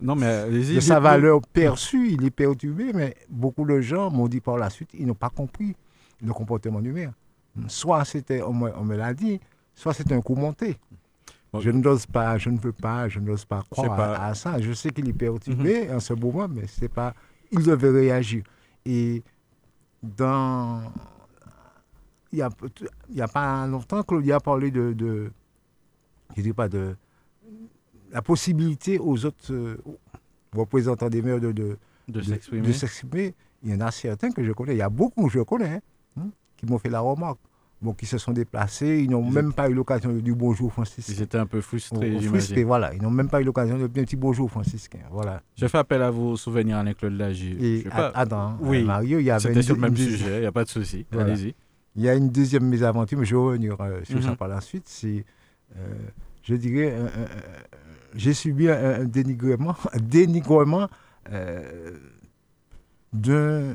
Non, mais allez-y. de sa valeur perçue, il est perturbé, mais beaucoup de gens m'ont dit par la suite, ils n'ont pas compris le comportement du maire. Soit c'était, on me, l'a dit, soit c'est un coup monté. Je n'ose pas, je ne peux pas, je n'ose pas croire pas. À, à ça. Je sais qu'il est perturbé en ce moment, mais c'est pas, il devait réagir. Et dans, il y a, il y a pas longtemps, Claudia a parlé de, de je dis pas de, la possibilité aux autres euh, représentants des maires de, de, de de- s'exprimer. Il y en a certains que je connais, il y a beaucoup que je connais, hein, qui m'ont fait la remarque. Bon, qui se sont déplacés. Ils n'ont même pas eu l'occasion de dire bonjour franciscain. Ils étaient un peu frustrés, frustrés, voilà. Ils n'ont même pas eu l'occasion de dire un petit bonjour franciscain. Voilà. Je fais appel à vos souvenirs, Alain-Claude Lagier. Et attends, Oui, Mario, il y avait C'était sur le même sujet, il n'y a pas de souci. Voilà. Allez-y. Il y a une deuxième mésaventure, mais je vais revenir euh, sur ça Mhm. par la suite. C'est, euh, je dirais, j'ai subi un, un dénigrement, un dénigrement euh, d'un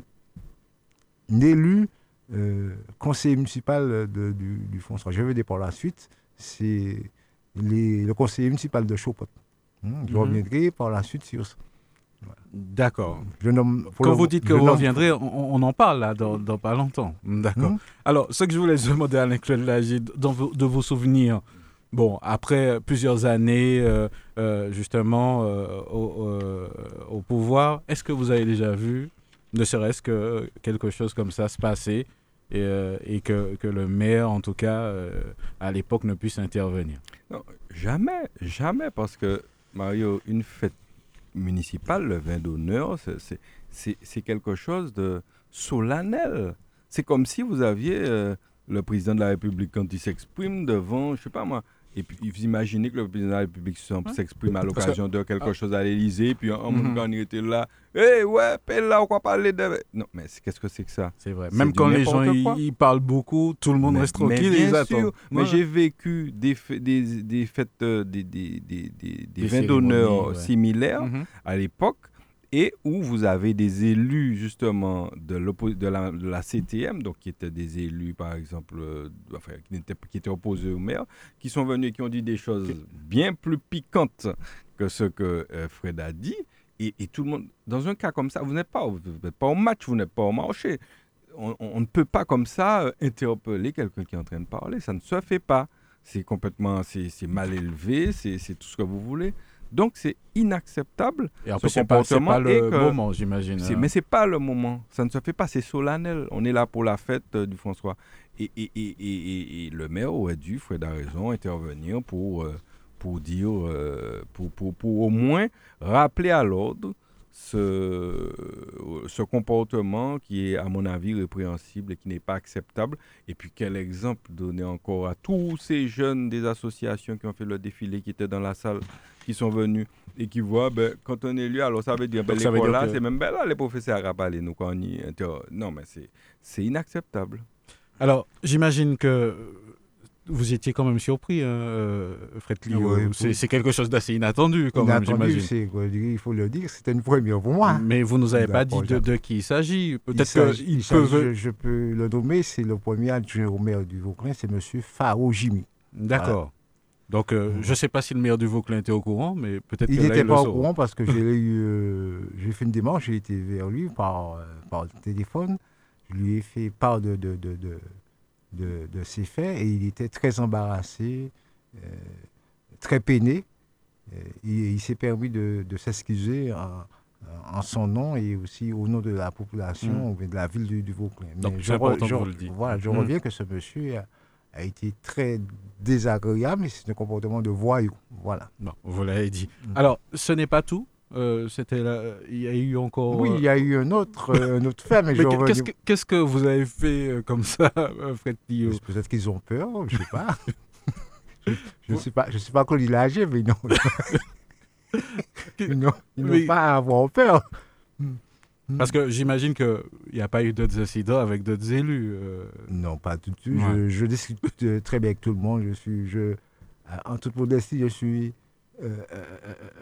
élu euh, conseiller municipal de- du, du vais dire par la suite, c'est le conseiller municipal de Chopot. Hmm, je Mhm. reviendrai par la suite sur ça. D'accord. Quand vous dites que vous reviendrez, on, on en parle là dans, dans pas longtemps. D'accord. Hmm, Alors, ce que je voulais demander à Alain-Claude Lagier, dans vos- de vos souvenirs, bon, après plusieurs années euh, euh, justement au, au pouvoir, est-ce que vous avez déjà vu, ne serait-ce que quelque chose comme ça se passer et, euh, et que, que le maire, en tout cas, euh, à l'époque, ne puisse intervenir Non, jamais, jamais, parce que Mario, une fête municipale, le vin d'honneur, c'est- quelque chose de solennel. C'est comme si vous aviez euh, le président de la République quand il s'exprime devant, je sais pas moi, et puis vous imaginez que le président de la République s'en- s'exprime à l'occasion de quelque Ah. chose à l'Élysée, puis en Mhm. quand il était là, hé ouais, paix là, on va parler de... Non, mais qu'est-ce que c'est que ça? C'est vrai. Même quand les gens ils, parlent beaucoup, tout le monde Mais- reste tranquille et bien ils attendent. sûr, Mais Ouais. j'ai vécu des, des, des fêtes, euh, des, des, des, des, des vins d'honneur ouais. similaires Mhm. à l'époque et où vous avez des élus justement de, de, la, de la CTM, donc qui étaient des élus par exemple, euh, qui, étaient opposés au maire, qui sont venus et qui ont dit des choses bien plus piquantes que ce que euh, Fred a dit. Et, tout le monde, dans un cas comme ça, vous n'êtes pas, pas au match, vous n'êtes pas au marché. On, ne peut pas comme ça euh, interpeller quelqu'un qui est en train de parler. Ça ne se fait pas. C'est complètement, c'est mal élevé, c'est tout ce que vous voulez. Donc c'est inacceptable. Et en ce plus, c'est pas, le que- moment, j'imagine. Hein. Mais c'est pas le moment. Ça ne se fait pas. C'est solennel. On est là pour la fête euh, du François. Et, et, et, et, et- et le maire aurait dû, Fred a raison, intervenir pour, euh, pour dire, euh, pour, pour, pour au moins rappeler à l'ordre ce, ce comportement qui est, à mon avis, répréhensible et qui n'est pas acceptable. Et puis, quel exemple donner encore à tous ces jeunes des associations qui ont fait le défilé, qui étaient dans la salle, qui sont venus et qui voient, ben, quand on est élu, alors ça veut dire, ben, l'école là, que- c'est même ben là, les professeurs à parler, nous, quand on y inter- Non, mais c'est inacceptable. Alors, j'imagine que vous étiez quand même surpris, hein, euh, Fred. Oui, c'est oui. quelque chose d'assez inattendu, quand même, Inattendu, j'imagine. c'est quoi, il faut le dire, c'était une première pour moi. Mais vous nous avez pas dit de, de qui il s'agit. Peut-être qu'il peut. je, je peux le nommer, c'est le premier adjoint au maire du Vauclin, c'est M. Faro Jimmy. D'accord. Donc, euh, je ne sais pas si le maire du Vauclin était au courant, mais peut-être Il que là, n'était il pas le au courant parce que j'ai euh, j'ai fait une démarche, j'ai été vers lui par, euh, par téléphone. Je lui ai fait part de, de, de, de, de- de ses faits et il était très embarrassé, euh, très peiné. Euh, il s'est permis de, de s'excuser en, en son nom et aussi au nom de la population ou bien de la ville du, du Vauclin. Mais Donc, je re- le. Voilà, Mm. reviens que ce monsieur a, a été très désagréable et c'est un comportement de voyou. Voilà. Bon, vous l'avez dit. Mm. Alors, ce n'est pas tout. Euh, C'était là. Il y a eu encore. Oui, il y a eu un autre, euh, un autre fait, mais, qu'est-ce que, qu'est-ce que vous avez fait euh, comme ça, euh, Fred Clio Peut-être qu'ils ont peur, je sais pas. je ne sais pas, je sais pas Claude il a âgé, mais non. ils n'ont ils n'ont Mais- pas à avoir peur. Parce que j'imagine qu'il n'y a pas eu d'autres incidents avec d'autres élus. euh. Non, pas tout de suite. Ouais. Je, je discute très bien avec tout le monde. Je suis, je, en toute modestie, je suis euh,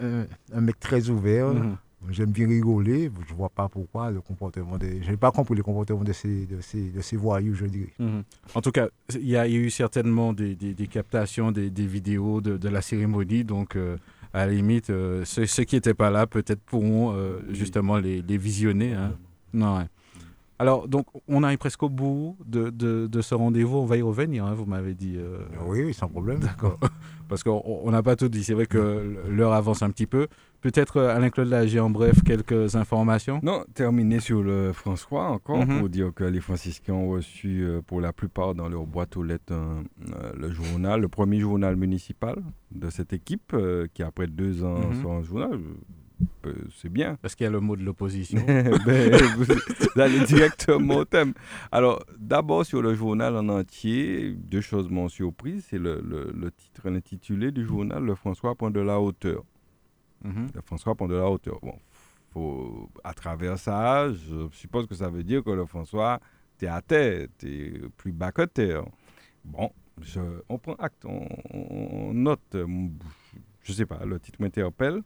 euh, un, un mec très ouvert. Mhm. J'aime bien rigoler. Je vois pas pourquoi le comportement des. Je n'ai pas compris le comportement de ces, de ces, de ces voyous, je dirais. Mhm. En tout cas, il y, a il y a eu certainement des, des- des captations, des, des vidéos de, de la cérémonie. Donc, euh, à la limite, euh, ceux, ceux qui n'étaient pas là, peut-être pourront euh, justement les, les visionner. hein. Non, ouais. Alors, donc, on arrive presque au bout de, de- de ce rendez-vous. On va y revenir, hein, vous m'avez dit. euh, Oui, oui, sans problème. D'accord. Parce qu'on on n'a pas tout dit. C'est vrai que l'heure avance un petit peu. Peut-être, euh, Alain-Claude Lagier, en bref, quelques informations. Non, terminer sur le François encore Mhm. pour dire que les franciscains ont reçu euh, pour la plupart dans leur boîte aux lettres un- euh, le journal, le premier journal municipal de cette équipe euh, qui après deux ans sort un journal. Euh, c'est bien. Parce qu'il y a le mot de l'opposition. Ben, vous, allez directement au thème. Alors, d'abord sur le journal en entier, deux choses m'ont surpris. C'est le, le- le titre intitulé du journal Le François prend de la hauteur. Mhm. Le François prend de la hauteur. Bon, faut, à travers ça, je suppose que ça veut dire que le François, t'es à terre, t'es plus bas que terre. Bon, je- on prend acte, on, note. euh, Je sais pas, le titre m'interpelle.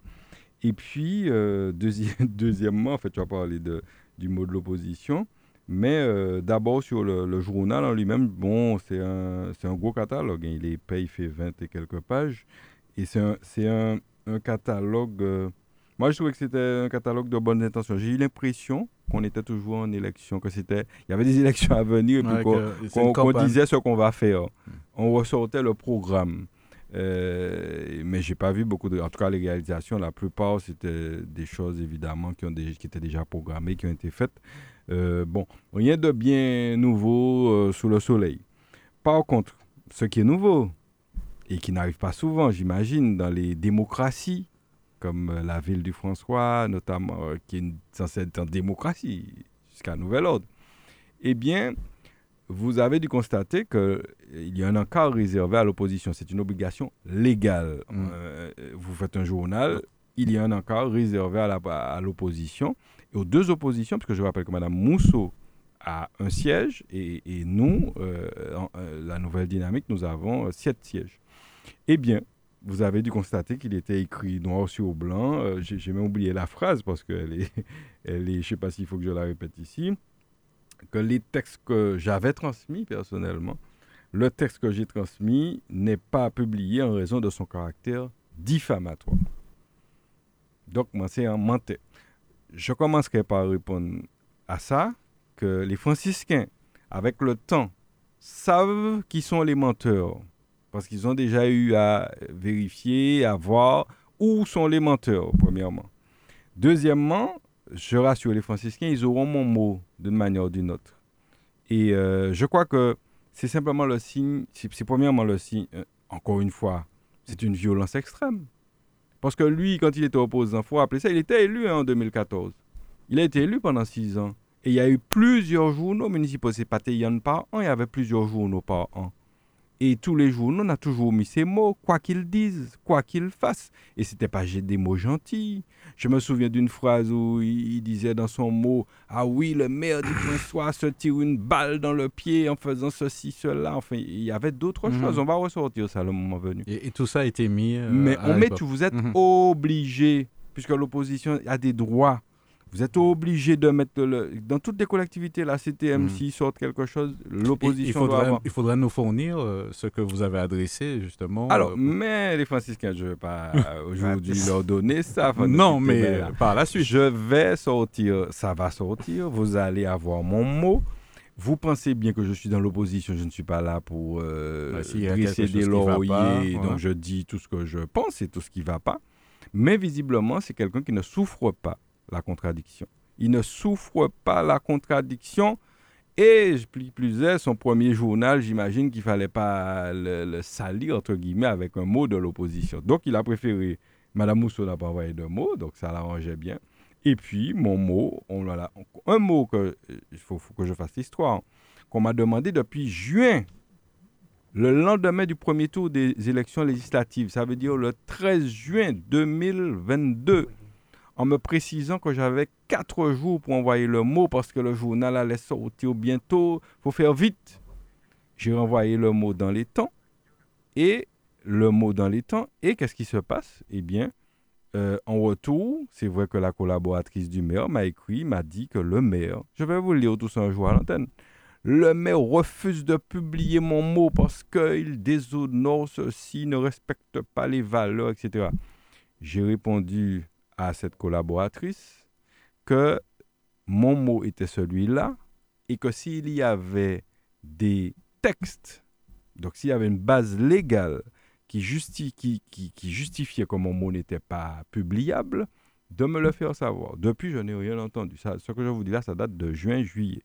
Et puis, euh, deuxi- deuxièmement, en fait, tu as parlé de, du mot de l'opposition. Mais euh, d'abord, sur le, le journal en lui-même, bon, c'est un, un gros catalogue. hein. Il est il fait 20 et quelques pages. Et c'est un, un, un catalogue. euh, moi, je trouvais que c'était un catalogue de bonnes intentions. J'ai eu l'impression qu'on était toujours en élection, que c'était. Il y avait des élections à venir et puis Ouais, qu'on- campagne. disait ce qu'on va faire. On ressortait le programme. Euh, mais j'ai pas vu beaucoup de. En tout cas, les réalisations, la plupart, c'était des choses évidemment qui, ont des- qui étaient déjà programmées, qui ont été faites. Euh, bon, rien de bien nouveau euh, sous le soleil. Par contre, ce qui est nouveau, et qui n'arrive pas souvent, j'imagine, dans les démocraties, comme euh, la ville du François, notamment, qui est censée être en démocratie jusqu'à nouvel ordre, eh bien, vous avez dû constater qu'il y a un encart réservé à l'opposition. C'est une obligation légale. Mm. Euh, vous faites un journal, il y a un encart réservé à l'opposition et aux deux oppositions, parce que je rappelle que Mme Mousseau a un siège et, et nous, euh, en- euh, la nouvelle dynamique, nous avons euh, sept sièges. Eh bien, vous avez dû constater qu'il était écrit noir sur blanc. Euh, J'ai j'ai même oublié la phrase parce qu'elle est, elle est, je ne sais pas s'il faut que je la répète ici, que les textes que j'avais transmis personnellement, le texte que j'ai transmis n'est pas publié en raison de son caractère diffamatoire. Donc, moi, c'est un menteur. Je commencerai par répondre à ça, que les franciscains, avec le temps, savent qui sont les menteurs. Parce qu'ils ont déjà eu à vérifier, à voir où sont les menteurs, premièrement. Deuxièmement, je rassure les franciscains, ils auront mon mot d'une manière ou d'une autre. Et euh, je crois que c'est simplement le signe, c'est premièrement le signe, euh, encore une fois, c'est une violence extrême. Parce que lui, quand il était opposant, il faut rappeler ça, il était élu hein, en 2014. Il a été élu pendant six ans. Et il y a eu plusieurs journaux municipaux. C'est pas Taïwan par an, il y avait plusieurs journaux par an. Et tous les journaux, on a toujours mis ces mots, quoi qu'ils disent, quoi qu'ils fassent. Et c'était pas des mots gentils. Je me souviens d'une phrase où il, il disait dans son mot Ah oui, le maire du François se tire une balle dans le pied en faisant ceci, cela. Enfin, il y avait d'autres Mhm. choses. On va ressortir ça le moment venu. Et, et tout ça a été mis. euh, Mais on met, tout, vous êtes Mhm. obligé, puisque l'opposition a des droits, vous êtes obligé de mettre le. Dans toutes les collectivités, la CTM, Mhm. s'il sort quelque chose, Il l'opposition doit faudrait, avoir. il faudrait nous fournir euh, ce que vous avez adressé, justement. Alors, euh, mais les franciscains, je ne vais pas aujourd'hui leur donner ça. non, mais par la suite. Je vais sortir, ça va sortir, vous allez avoir mon mot. Vous pensez bien que je suis dans l'opposition, je ne suis pas là pour euh, lauriers, pas, donc je dis tout ce que je pense et tout ce qui ne va pas. Mais visiblement, c'est quelqu'un qui ne souffre pas la contradiction. Il ne souffre pas la contradiction. Et plus, plus est, son premier journal, j'imagine qu'il fallait pas le, salir, entre guillemets, avec un mot de l'opposition. Donc, il a préféré. Madame Mousseau n'a pas envoyé de mots, donc ça l'arrangeait bien. Et puis, mon mot, un mot que il faut, faut que je fasse l'histoire, qu'on m'a demandé depuis juin, le lendemain du premier tour des élections législatives, ça veut dire le 13 juin 2022, en me précisant que j'avais quatre jours pour envoyer le mot parce que le journal allait sortir bientôt. faut faire vite. J'ai renvoyé le mot dans les temps. Et le mot dans les temps. Et qu'est-ce qui se passe? Eh bien, euh, en retour, c'est vrai que la collaboratrice du maire m'a écrit, m'a dit que le maire, je vais vous le lire tous un jour à l'antenne, le maire refuse de publier mon mot parce qu'il déshonore ceci, ne respecte pas les valeurs, etc. J'ai répondu à cette collaboratrice que mon mot était celui-là et que s'il y avait des textes, donc s'il y avait une base légale qui, justi- qui, qui- qui justifiait que mon mot n'était pas publiable, de me le faire savoir. Depuis, je n'ai rien entendu. Ça, ce que je vous dis là, ça date de juin-juillet.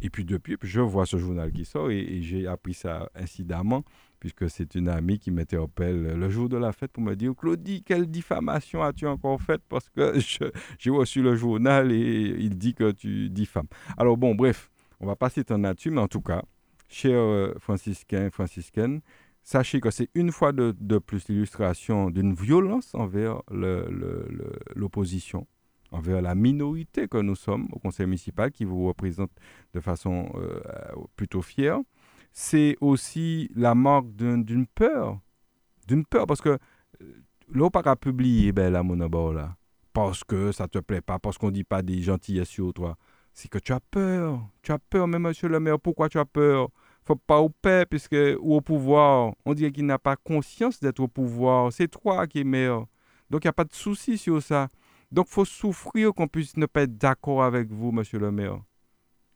Et puis depuis, je vois ce journal qui sort et j'ai appris ça incidemment, puisque c'est une amie qui m'interpelle le jour de la fête pour me dire Claudie, quelle diffamation as-tu encore faite Parce que j'ai reçu le journal et il dit que tu diffames. Alors bon, bref, on va pas s'étendre là-dessus, mais en tout cas, chers euh, franciscains, franciscaines, sachez que c'est une fois de, plus l'illustration d'une violence envers l'opposition, envers la minorité que nous sommes au conseil municipal qui vous représente de façon euh, plutôt fière. C'est aussi la marque d'un- d'une peur, d'une peur, parce que euh, l'eau pas publier ben, la là, parce que ça te plaît pas, parce qu'on dit pas des gentillesses sur toi. C'est que tu as peur, tu as peur, mais monsieur le maire, pourquoi tu as peur? Faut pas au paix, puisque ou au pouvoir, on dirait qu'il n'a pas conscience d'être au pouvoir. C'est toi qui es maire. Donc il n'y a pas de souci sur ça. Donc faut souffrir qu'on puisse ne pas être d'accord avec vous, monsieur le maire.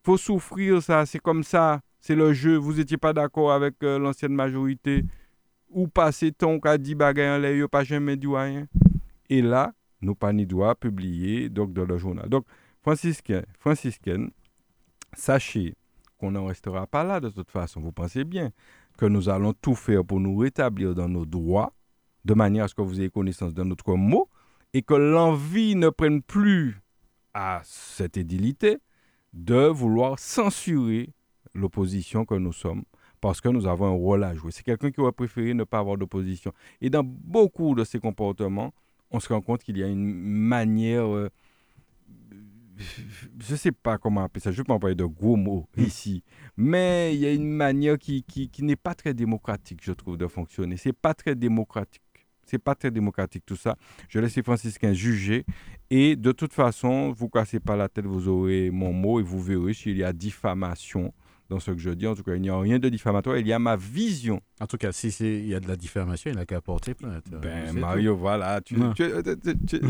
faut souffrir ça, c'est comme ça. C'est le jeu. Vous n'étiez pas d'accord avec euh, l'ancienne majorité? Ou passer ton qu'a dit bagaille en l'air, pas jamais dit rien. Et là, nous pas ni doit publier dans le journal. Donc, franciscain, franciscaine, sachez qu'on n'en restera pas là de toute façon. Vous pensez bien que nous allons tout faire pour nous rétablir dans nos droits, de manière à ce que vous ayez connaissance de notre mot, et que l'envie ne prenne plus à cette édilité de vouloir censurer l'opposition que nous sommes, parce que nous avons un rôle à jouer. C'est quelqu'un qui aurait préféré ne pas avoir d'opposition. Et dans beaucoup de ces comportements, on se rend compte qu'il y a une manière... euh, je ne sais pas comment appeler ça, je ne vais pas employer de gros mots ici, mais il y a une manière qui, qui, qui n'est pas très démocratique, je trouve, de fonctionner. C'est pas très démocratique. C'est pas très démocratique tout ça. Je laisse les franciscains juger. Et de toute façon, vous cassez pas la tête, vous aurez mon mot et vous verrez s'il y a diffamation dans ce que je dis. En tout cas, il n'y a rien de diffamatoire. Il y a ma vision. En tout cas, si c'est- il y a de la diffamation, il n'a qu'à porter plainte. Ben, tout. Mario, voilà. Tu, tu- tu-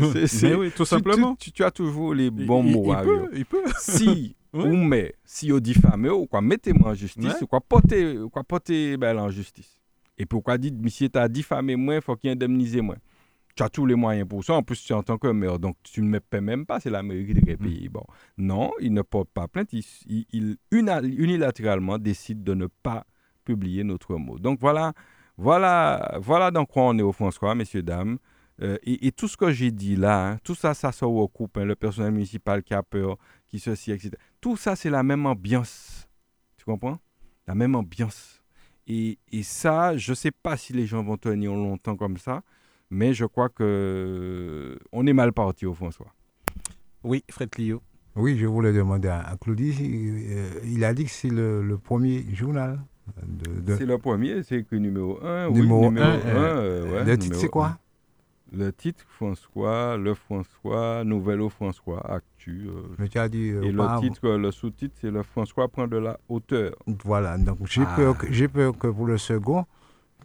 Mais oui, tout simplement. Tu, as toujours les bons il, mots, il Mario. peut, il peut. si ou mais si on diffame ou quoi mettez-moi en justice Ouais. ou quoi porter ou quoi porter ben, en justice et pourquoi dit monsieur t'as diffamé moi faut qu'il indemnise moi tu as tous les moyens pour ça en plus tu es en tant que maire donc tu ne me paies même pas c'est la mairie qui devrait payer bon non il ne porte pas plainte il, il- il una- unilatéralement décide de ne pas publier notre mot donc voilà voilà voilà dans quoi on est au François messieurs dames Euh, et, et tout ce que j'ai dit là, hein, tout ça, ça se recoupe. hein, le personnel municipal qui a peur, qui ceci, etc. Tout ça, c'est la même ambiance. Tu comprends? La même ambiance. Et, et ça, je ne sais pas si les gens vont tenir longtemps comme ça, mais je crois que on est mal parti au François. Oui, Fred Clio. Oui, je voulais demander à, à Claudie, euh, il a dit que c'est le, le premier journal de, de- C'est le premier, c'est écrit numéro 1. Numéro oui, numéro un, 1. euh, le titre, c'est quoi? Le titre, François, le François, Nouvelle au François, Actu. euh, Mais tu as dit euh, et le titre, le sous-titre, c'est le François prend de la hauteur. Voilà, donc j'ai Ah. peur, que- j'ai peur que pour le second,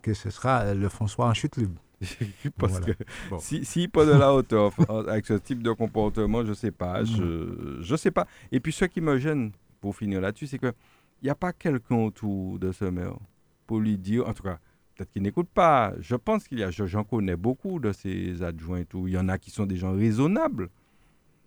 que ce sera euh, le François en chute libre. Parce Voilà. que Bon. si, si pas de la hauteur f- avec ce type de comportement, je sais pas, Mm. je, je sais pas. Et puis ce qui me gêne, pour finir là-dessus, c'est que il n'y a pas quelqu'un autour de ce maire pour lui dire, en tout cas, peut-être qu'il n'écoute pas. Je pense qu'il y a, je- j'en connais beaucoup de ces adjoints et tout. Il y en a qui sont des gens raisonnables.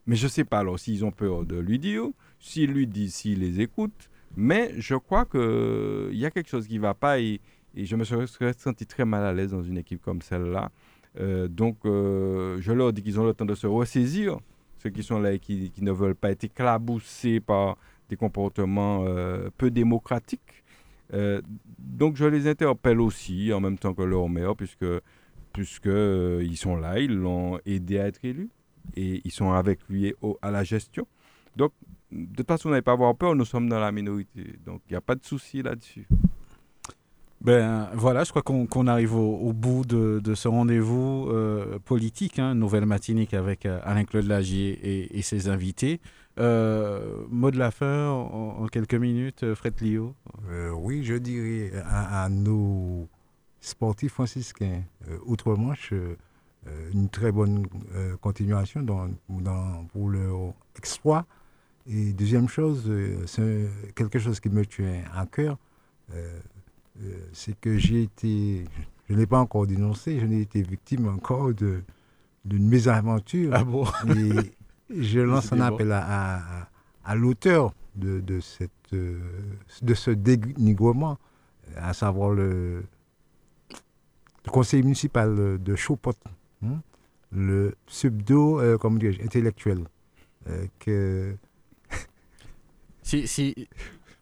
Mais je sais pas alors s'ils ont peur de lui dire, s'il lui dit, s'il les écoute. Mais je crois qu'il y a quelque chose qui ne va pas et, et je me serais senti très mal à l'aise dans une équipe comme celle-là. Euh, donc, euh, je leur dis qu'ils ont le temps de se ressaisir, ceux qui sont là et qui, ne veulent pas être éclaboussés par des comportements euh, peu démocratiques. Donc, je les interpelle aussi en même temps que leur maire, puisque, puisque ils sont là, ils l'ont aidé à être élu et ils sont avec lui à la gestion. Donc, de toute façon, vous n'avez pas avoir peur, nous sommes dans la minorité. Donc, il n'y a pas de souci là-dessus. Ben voilà, je crois qu'on arrive au, bout de, ce rendez-vous euh, politique, hein, nouvelle matinique avec euh, Alain-Claude Lagier et, ses invités. Euh, mot de la fin en, quelques minutes, euh, Fred Lio. Oui, je dirais à, à nos sportifs franciscains outre-Manche une très bonne continuation dans, pour leur exploit. Et deuxième chose, c'est quelque chose qui me tient à cœur, c'est que j'ai été, je ne l'ai pas encore dénoncé, je n'ai été victime encore de- d'une mésaventure. Ah bon? Et je lance un appel à, à- à l'auteur de, de, cette, euh, de ce dénigrement, à savoir le, le conseil municipal de Chopot, hein, le pseudo, euh, comment intellectuel. euh, que, Si, si,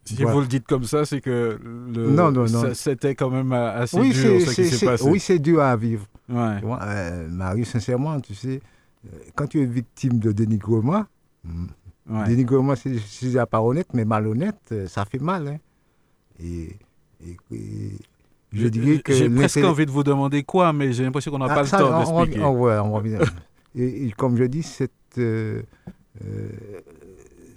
si Voilà. vous le dites comme ça, c'est que le, Non, non, non. c'était quand même euh, assez oui, dur ce qui s'est passé. oui, c'est dur à vivre. Ouais. Vois, euh, Marie, sincèrement, tu sais, euh, quand tu es victime de dénigrement, hmm, ouais. dénigrement, c'est, déjà pas honnête, mais malhonnête, ça fait mal. hein. Et, et- et je dirais que. J'ai presque envie de vous demander quoi, mais j'ai l'impression qu'on n'a Ah, pas ça, le temps on- on on revient- on revient. et, et comme je dis, cette, euh, euh,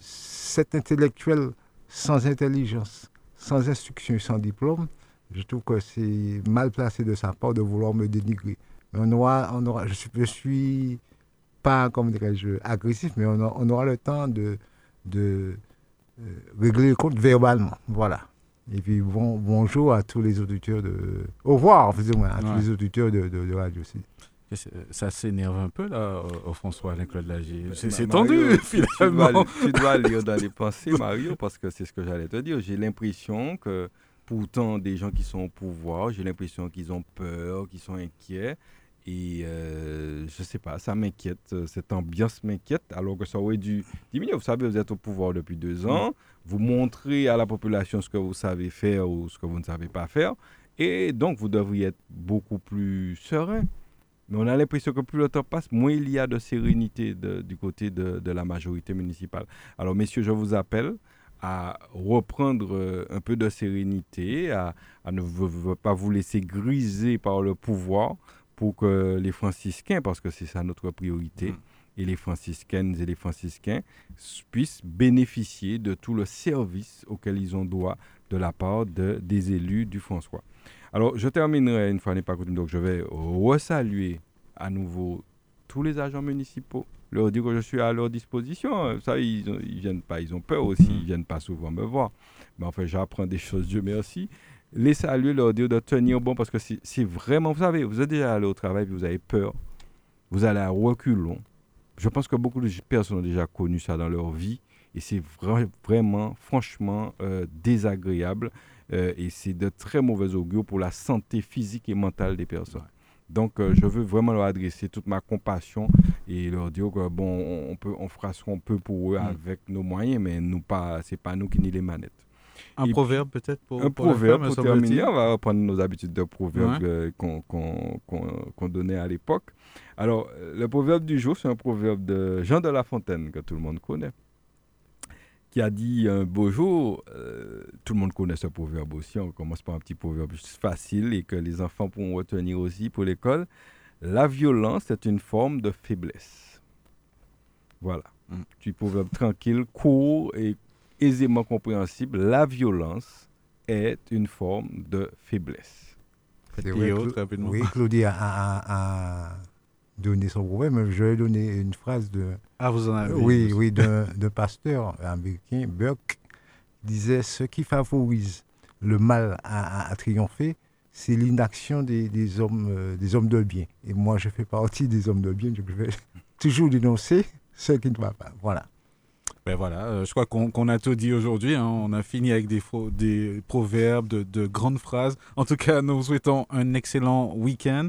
cet intellectuel sans intelligence, sans instruction, sans diplôme, je trouve que c'est mal placé de sa part de vouloir me dénigrer. Mais on aura, on aura, je suis, je suis pas, comme dirais-je, agressif, mais on, a- on aura le temps de, de euh, régler le compte verbalement. Voilà. Et puis bon, bonjour à tous les auditeurs de. Au revoir, à tous les auditeurs de, de, de Radio Sud. C'est- Ça s'énerve un peu, là, euh, au François, Alain Claude Lagier. C'est Ma- c'est Mario, tendu, tu- Tu dois, finalement. tu dois lire dans les pensées, Mario, parce que c'est ce que j'allais te dire. J'ai l'impression que pourtant, des gens qui sont au pouvoir, j'ai l'impression qu'ils ont peur, qu'ils sont inquiets. Et euh, je sais pas, ça m'inquiète. euh, Cette ambiance m'inquiète, alors que ça aurait dû diminuer. Vous savez, vous êtes au pouvoir depuis deux ans. Vous montrez à la population ce que vous savez faire ou ce que vous ne savez pas faire. Et donc, vous devriez être beaucoup plus serein. Mais on a l'impression que plus le temps passe, moins il y a de sérénité de- du côté de, de la majorité municipale. Alors, messieurs, je vous appelle à reprendre euh, un peu de sérénité, à, à ne pas vous laisser griser par le pouvoir pour que les franciscains, parce que c'est ça notre priorité, et les franciscaines et les franciscains puissent bénéficier de tout le service auquel ils ont droit de la part de- des élus du François. Alors, je terminerai une fois n'est pas coutume, donc je vais resaluer à nouveau tous les agents municipaux, leur dire que je suis à leur disposition. Ça, ils, ils viennent pas, ils ont peur aussi, ils viennent pas souvent me voir. Mais enfin, j'apprends des choses, Dieu merci. Les saluer, leur dire de tenir bon, parce que c'est c'est vraiment, vous savez, vous êtes déjà allé au travail, puis vous avez peur, vous allez à reculons. Je pense que beaucoup de personnes ont déjà connu ça dans leur vie, et c'est vra- vraiment, franchement, euh, désagréable. Euh, et c'est de très mauvais augure pour la santé physique et mentale des personnes. Donc, euh, je veux vraiment leur adresser toute ma compassion et leur dire que bon, on, peut, on fera ce qu'on peut pour eux Mm. avec nos moyens, mais nous pas, c'est pas nous qui ni les manettes. Un Et proverbe, peut-être, pour, Un pour proverbe pour terminer, on va reprendre nos habitudes de proverbes Ouais. euh, qu'on donnait à l'époque. Alors, le proverbe du jour, c'est un proverbe de Jean de La Fontaine, que tout le monde connaît, qui a dit un beau jour, euh, tout le monde connaît ce proverbe aussi, on commence par un petit proverbe facile et que les enfants pourront retenir aussi pour l'école. La violence est une forme de faiblesse. Voilà. Mm. Petit proverbe tranquille, court et aisément compréhensible. La violence est une forme de faiblesse. C'est oui, Claudie a, a- a donné son mais je vais donner une phrase de, Ah, vous en avez oui, oui, d'un pasteur américain, Burke, disait ce qui favorise le mal à, à- à triompher, c'est l'inaction des, des hommes, euh, des hommes de bien. Et moi, je fais partie des hommes de bien, donc je vais toujours dénoncer ce qui ne va pas. Voilà. Ben voilà, euh, je crois qu'on a tout dit aujourd'hui. hein. On a fini avec des, des proverbes, de, de grandes phrases. En tout cas, nous vous souhaitons un excellent week-end.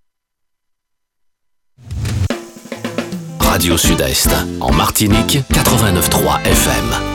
Radio Sud-Est, en Martinique, 89.3 FM.